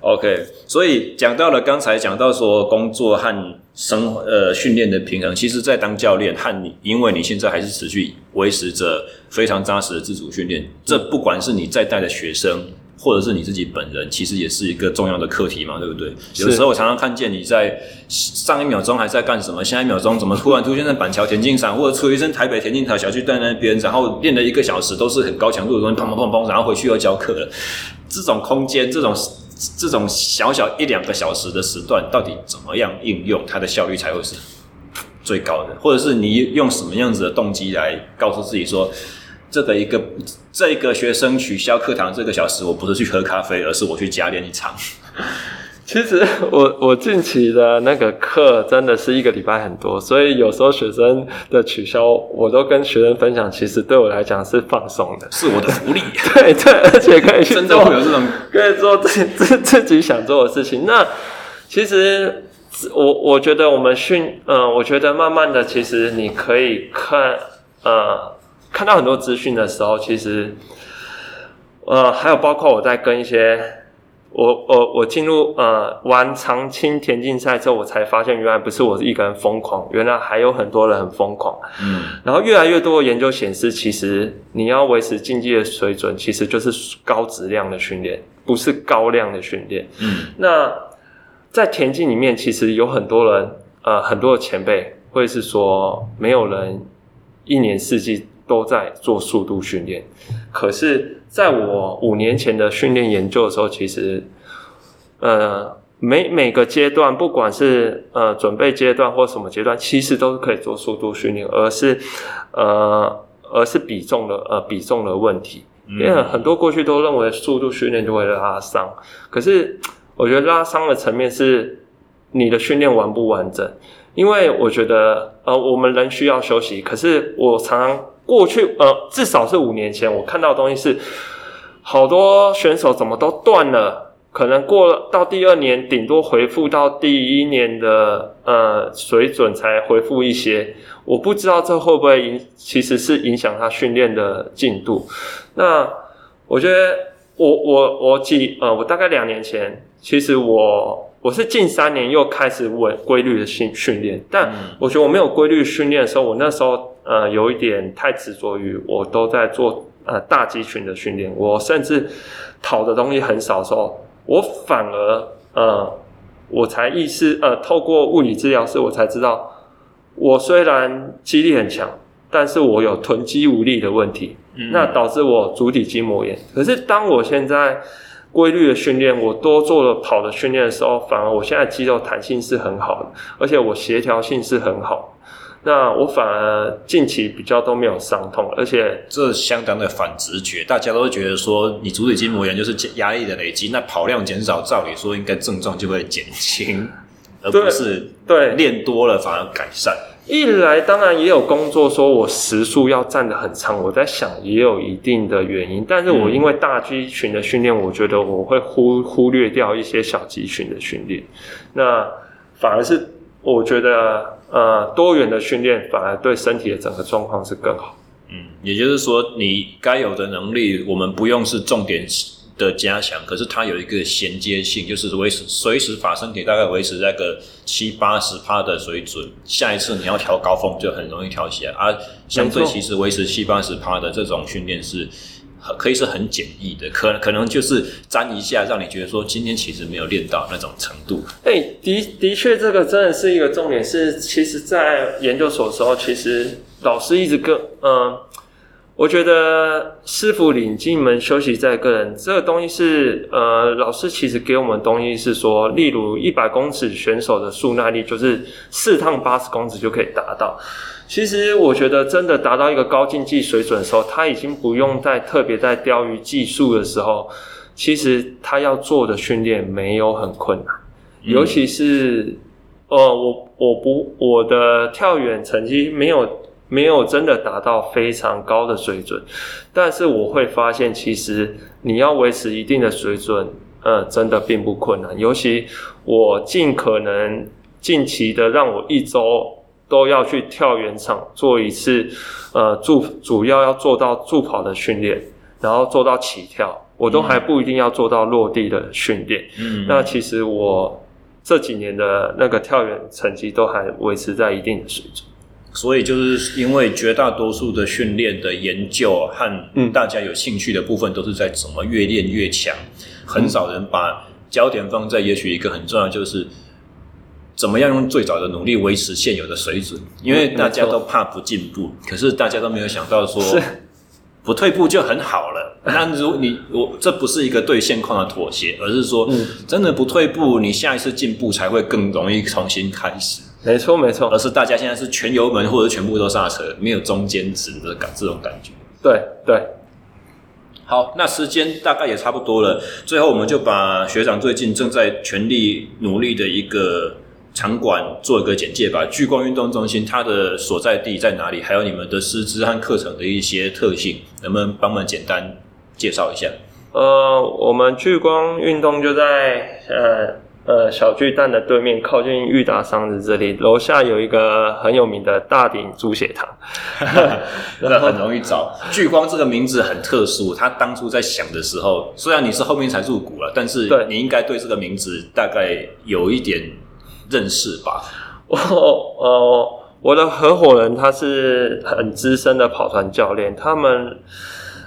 OK，所以讲到了刚才讲到说工作和生呃训练的平衡，其实，在当教练和你，因为你现在还是持续维持着非常扎实的自主训练，这不管是你在带的学生，或者是你自己本人，其实也是一个重要的课题嘛，对不对？有时候我常常看见你在上一秒钟还在干什么，下一秒钟怎么突然出现在板桥田径场，或者出一身台北田径场小区在那边，然后练了一个小时都是很高强度的东西，砰砰砰砰，然后回去又教课了，这种空间，这种。这种小小一两个小时的时段，到底怎么样应用，它的效率才会是最高的？或者是你用什么样子的动机来告诉自己说，这个一个这个学生取消课堂这个小时，我不是去喝咖啡，而是我去加练一场。其实我我近期的那个课真的是一个礼拜很多，所以有时候学生的取消，我都跟学生分享，其实对我来讲是放松的，是我的福利。对 对，而且可以去做，真的会有这种可以做自自自己想做的事情。那其实我我觉得我们训，嗯、呃，我觉得慢慢的，其实你可以看，呃，看到很多资讯的时候，其实，呃，还有包括我在跟一些。我我我进入呃玩长青田径赛之后，我才发现原来不是我一个人疯狂，原来还有很多人很疯狂。嗯，然后越来越多的研究显示，其实你要维持竞技的水准，其实就是高质量的训练，不是高量的训练。嗯，那在田径里面，其实有很多人呃很多的前辈会是说，没有人一年四季都在做速度训练，可是。在我五年前的训练研究的时候，其实，呃，每每个阶段，不管是呃准备阶段或什么阶段，其实都是可以做速度训练，而是呃，而是比重的呃比重的问题。因为很多过去都认为速度训练就会拉伤，可是我觉得拉伤的层面是你的训练完不完整。因为我觉得呃，我们人需要休息，可是我常常。过去呃，至少是五年前，我看到的东西是，好多选手怎么都断了，可能过了到第二年，顶多恢复到第一年的呃水准才恢复一些。我不知道这会不会影，其实是影响他训练的进度。那我觉得我我我几呃，我大概两年前，其实我我是近三年又开始稳规律的训训练，但我觉得我没有规律训练的时候，我那时候。呃，有一点太执着于我都在做呃大肌群的训练，我甚至跑的东西很少的时候，我反而呃，我才意识呃，透过物理治疗师，我才知道，我虽然肌力很强，但是我有臀肌无力的问题，嗯、那导致我足底筋膜炎。可是当我现在规律的训练，我多做了跑的训练的时候，反而我现在肌肉弹性是很好的，而且我协调性是很好。那我反而近期比较都没有伤痛，而且这相当的反直觉，大家都会觉得说你足底筋膜炎就是压力的累积，那跑量减少，照理说应该症状就会减轻，而不是对练多了反而改善。一来当然也有工作说我时数要站得很长，我在想也有一定的原因，但是我因为大肌群的训练，我觉得我会忽忽略掉一些小肌群的训练，那反而是我觉得。呃，多元的训练反而对身体的整个状况是更好。嗯，也就是说，你该有的能力，我们不用是重点的加强，可是它有一个衔接性，就是维持随时把身体大概维持在个七八十趴的水准。下一次你要调高峰，就很容易调起来。而、啊、相对其实维持七八十趴的这种训练是。可以是很简易的，可可能就是粘一下，让你觉得说今天其实没有练到那种程度。哎、欸，的的确，这个真的是一个重点。是，其实，在研究所的时候，其实老师一直跟嗯，我觉得师傅领进门，休息在个人。这个东西是呃，老师其实给我们东西是说，例如一百公尺选手的速耐力，就是四趟八十公尺就可以达到。其实我觉得，真的达到一个高竞技水准的时候，他已经不用再特别在雕鱼技术的时候，其实他要做的训练没有很困难。嗯、尤其是，呃，我我不我的跳远成绩没有没有真的达到非常高的水准，但是我会发现，其实你要维持一定的水准，呃，真的并不困难。尤其我尽可能近期的让我一周。都要去跳远场做一次，呃，助主要要做到助跑的训练，然后做到起跳，我都还不一定要做到落地的训练。嗯，那其实我这几年的那个跳远成绩都还维持在一定的水准。所以就是因为绝大多数的训练的研究和大家有兴趣的部分都是在怎么越练越强，很少人把焦点放在也许一个很重要就是怎么样用最早的努力维持现有的水准，因为大家都怕不进步，可是大家都没有想到说不退步就很好了。那如你我这不是一个对现况的妥协，而是说真的不退步，你下一次进步才会更容易重新开始。没错，没错，而是大家现在是全油门或者全部都刹车，没有中间值的感这种感觉。对对，好，那时间大概也差不多了，最后我们就把学长最近正在全力努力的一个场馆做一个简介吧。聚光运动中心它的所在地在哪里？还有你们的师资和课程的一些特性，能不能帮我们简单介绍一下？呃，我们聚光运动就在呃。呃，小巨蛋的对面，靠近裕达商事这里，楼下有一个很有名的大鼎猪血汤，那很容易找。聚光这个名字很特殊，他当初在想的时候，虽然你是后面才入股了，但是你应该对这个名字大概有一点认识吧？我呃，我的合伙人他是很资深的跑团教练，他们。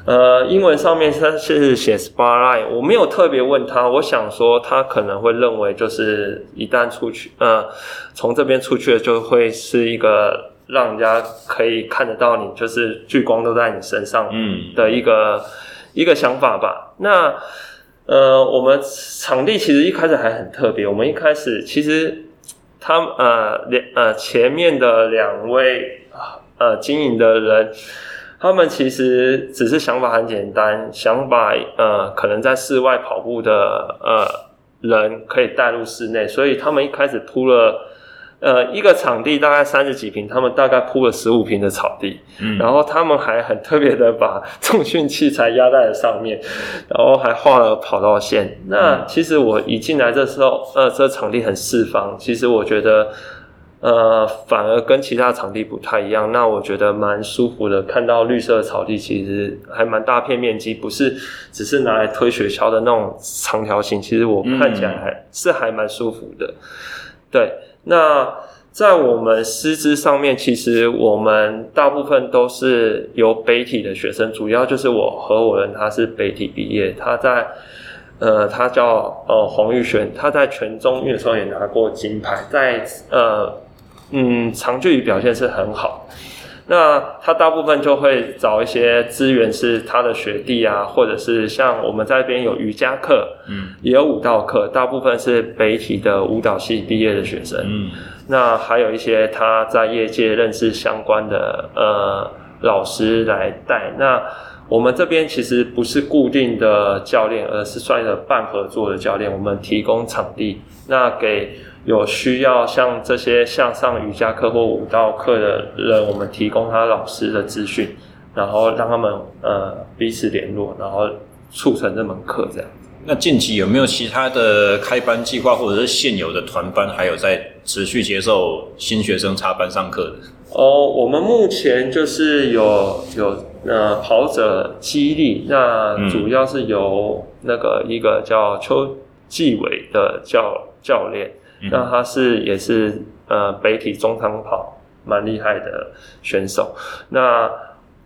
呃，英文上面他是写 Spotlight，我没有特别问他，我想说他可能会认为就是一旦出去，呃，从这边出去了就会是一个让人家可以看得到你，就是聚光都在你身上，嗯，的一个、嗯、一个想法吧。那呃，我们场地其实一开始还很特别，我们一开始其实他呃两呃前面的两位呃经营的人。他们其实只是想法很简单，想把呃可能在室外跑步的呃人可以带入室内，所以他们一开始铺了呃一个场地大概三十几平，他们大概铺了十五平的草地，嗯，然后他们还很特别的把 重训器材压在了上面，然后还画了跑道线。那其实我一进来的时候，呃，这场地很四方，其实我觉得。呃，反而跟其他场地不太一样，那我觉得蛮舒服的。看到绿色的草地，其实还蛮大片面积，不是只是拿来推雪橇的那种长条形。其实我看起来还是还蛮舒服的。对，那在我们师资上面，其实我们大部分都是由北体的学生，主要就是我合伙人他是北体毕业，他在呃，他叫呃黄玉轩，他在全中运的时候也拿过金牌，在呃。嗯，长距离表现是很好。那他大部分就会找一些资源，是他的学弟啊，或者是像我们在这边有瑜伽课，嗯，也有舞蹈课，大部分是北体的舞蹈系毕业的学生。嗯，那还有一些他在业界认识相关的呃老师来带。那我们这边其实不是固定的教练，而是算一个半合作的教练。我们提供场地，那给。有需要像这些向上瑜伽课或舞蹈课的人，我们提供他老师的资讯，然后让他们呃彼此联络，然后促成这门课这样。那近期有没有其他的开班计划，或者是现有的团班还有在持续接受新学生插班上课的？哦，我们目前就是有有呃跑者激励，那主要是由那个一个叫邱继伟的教教练。那他是也是呃北体中长跑蛮厉害的选手。那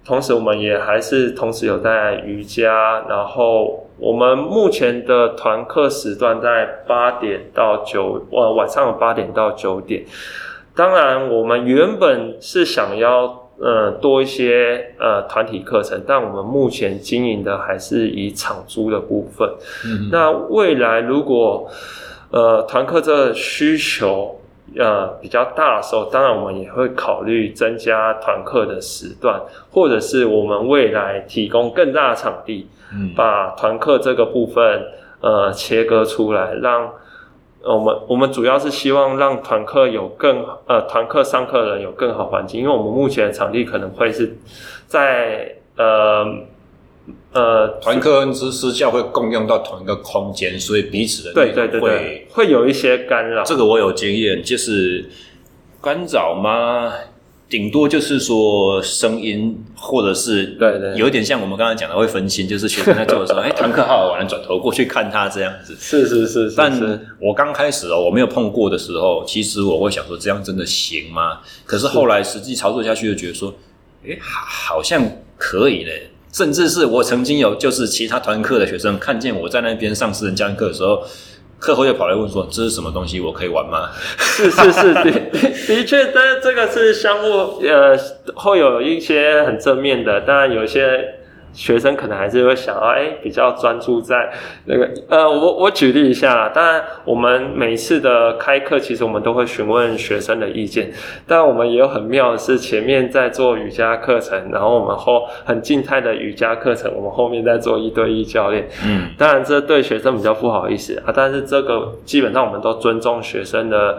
同时我们也还是同时有在瑜伽，然后我们目前的团课时段在八点到九，呃晚上的八点到九点。当然我们原本是想要呃多一些呃团体课程，但我们目前经营的还是以场租的部分。嗯，那未来如果呃，团课这个需求呃比较大的时候，当然我们也会考虑增加团课的时段，或者是我们未来提供更大的场地，嗯，把团课这个部分呃切割出来，让我们我们主要是希望让团课有更呃团课上课的人有更好环境，因为我们目前的场地可能会是在呃。呃，团课跟私私教会共用到同一个空间，所以彼此的对对对对会有一些干扰。这个我有经验，就是干扰吗？顶多就是说声音，或者是对对，有一点像我们刚才讲的会分心，就是学生在做的时候，哎，堂课好好玩，转头过去看他这样子。是是是，是，但我刚开始哦，我没有碰过的时候，其实我会想说，这样真的行吗？可是后来实际操作下去，就觉得说，哎，好像可以嘞。甚至是我曾经有，就是其他团课的学生看见我在那边上私人家庭课的时候。课后又跑来问说：“这是什么东西？我可以玩吗？”是是是，的的确，但这个是相互，呃，会有一些很正面的，当然有一些。学生可能还是会想要，哎，比较专注在那个，呃，我我举例一下，当然我们每次的开课，其实我们都会询问学生的意见，但我们也有很妙的是，前面在做瑜伽课程，然后我们后很静态的瑜伽课程，我们后面在做一对一教练，嗯，当然这对学生比较不好意思啊，但是这个基本上我们都尊重学生的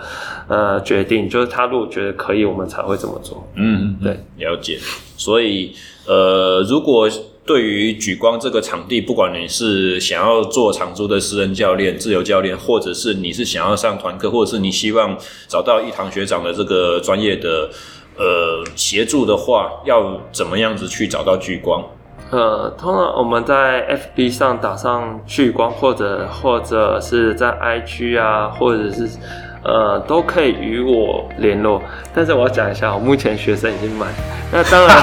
呃决定，就是他如果觉得可以，我们才会这么做，嗯，对，了解，所以呃，如果。对于莒光这个场地，不管你是想要做长租的私人教练、自由教练，或者是你是想要上团课，或者是你希望找到一堂学长的这个专业的呃协助的话，要怎么样子去找到莒光？呃，通常我们在 FB 上打上聚光，或者或者是在 IG 啊，或者是。呃，都可以与我联络，但是我要讲一下，我目前学生已经满。那当然，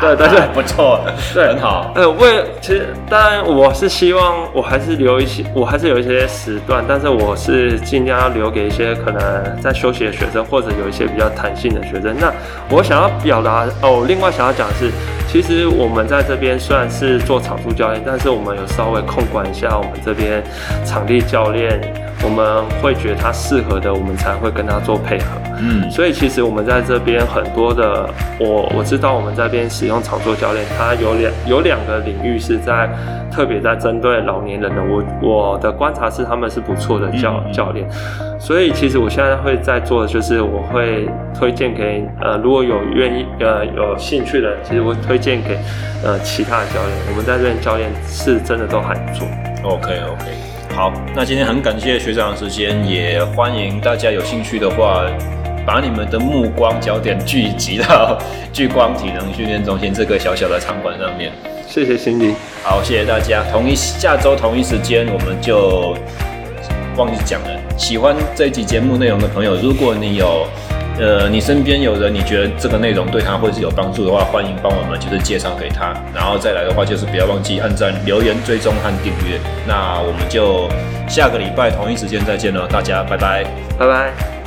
对，但是 不错，对，很好。呃，为其实当然我是希望我还是留一些，我还是有一些时段，但是我是尽量要留给一些可能在休息的学生，或者有一些比较弹性的学生。那我想要表达哦，另外想要讲的是，其实我们在这边虽然是做场租教练，但是我们有稍微控管一下我们这边场地教练。我们会觉得他适合的，我们才会跟他做配合。嗯，所以其实我们在这边很多的，我我知道我们这边使用场租教练，他有两有两个领域是在特别在针对老年人的。我我的观察是他们是不错的教教练，所以其实我现在会在做的就是我会推荐给呃如果有愿意呃有兴趣的，其实我推荐给呃其他的教练。我们在这边教练是真的都还不错。OK OK。好，那今天很感谢学长的时间，也欢迎大家有兴趣的话，把你们的目光焦点聚集到聚光体能训练中心这个小小的场馆上面。谢谢心怡，好，谢谢大家。同一下周同一时间，我们就忘记讲了。喜欢这一集节目内容的朋友，如果你有。呃，你身边有人，你觉得这个内容对他会是有帮助的话，欢迎帮我们就是介绍给他。然后再来的话，就是不要忘记按赞、留言、追踪和订阅。那我们就下个礼拜同一时间再见了，大家拜拜，拜拜。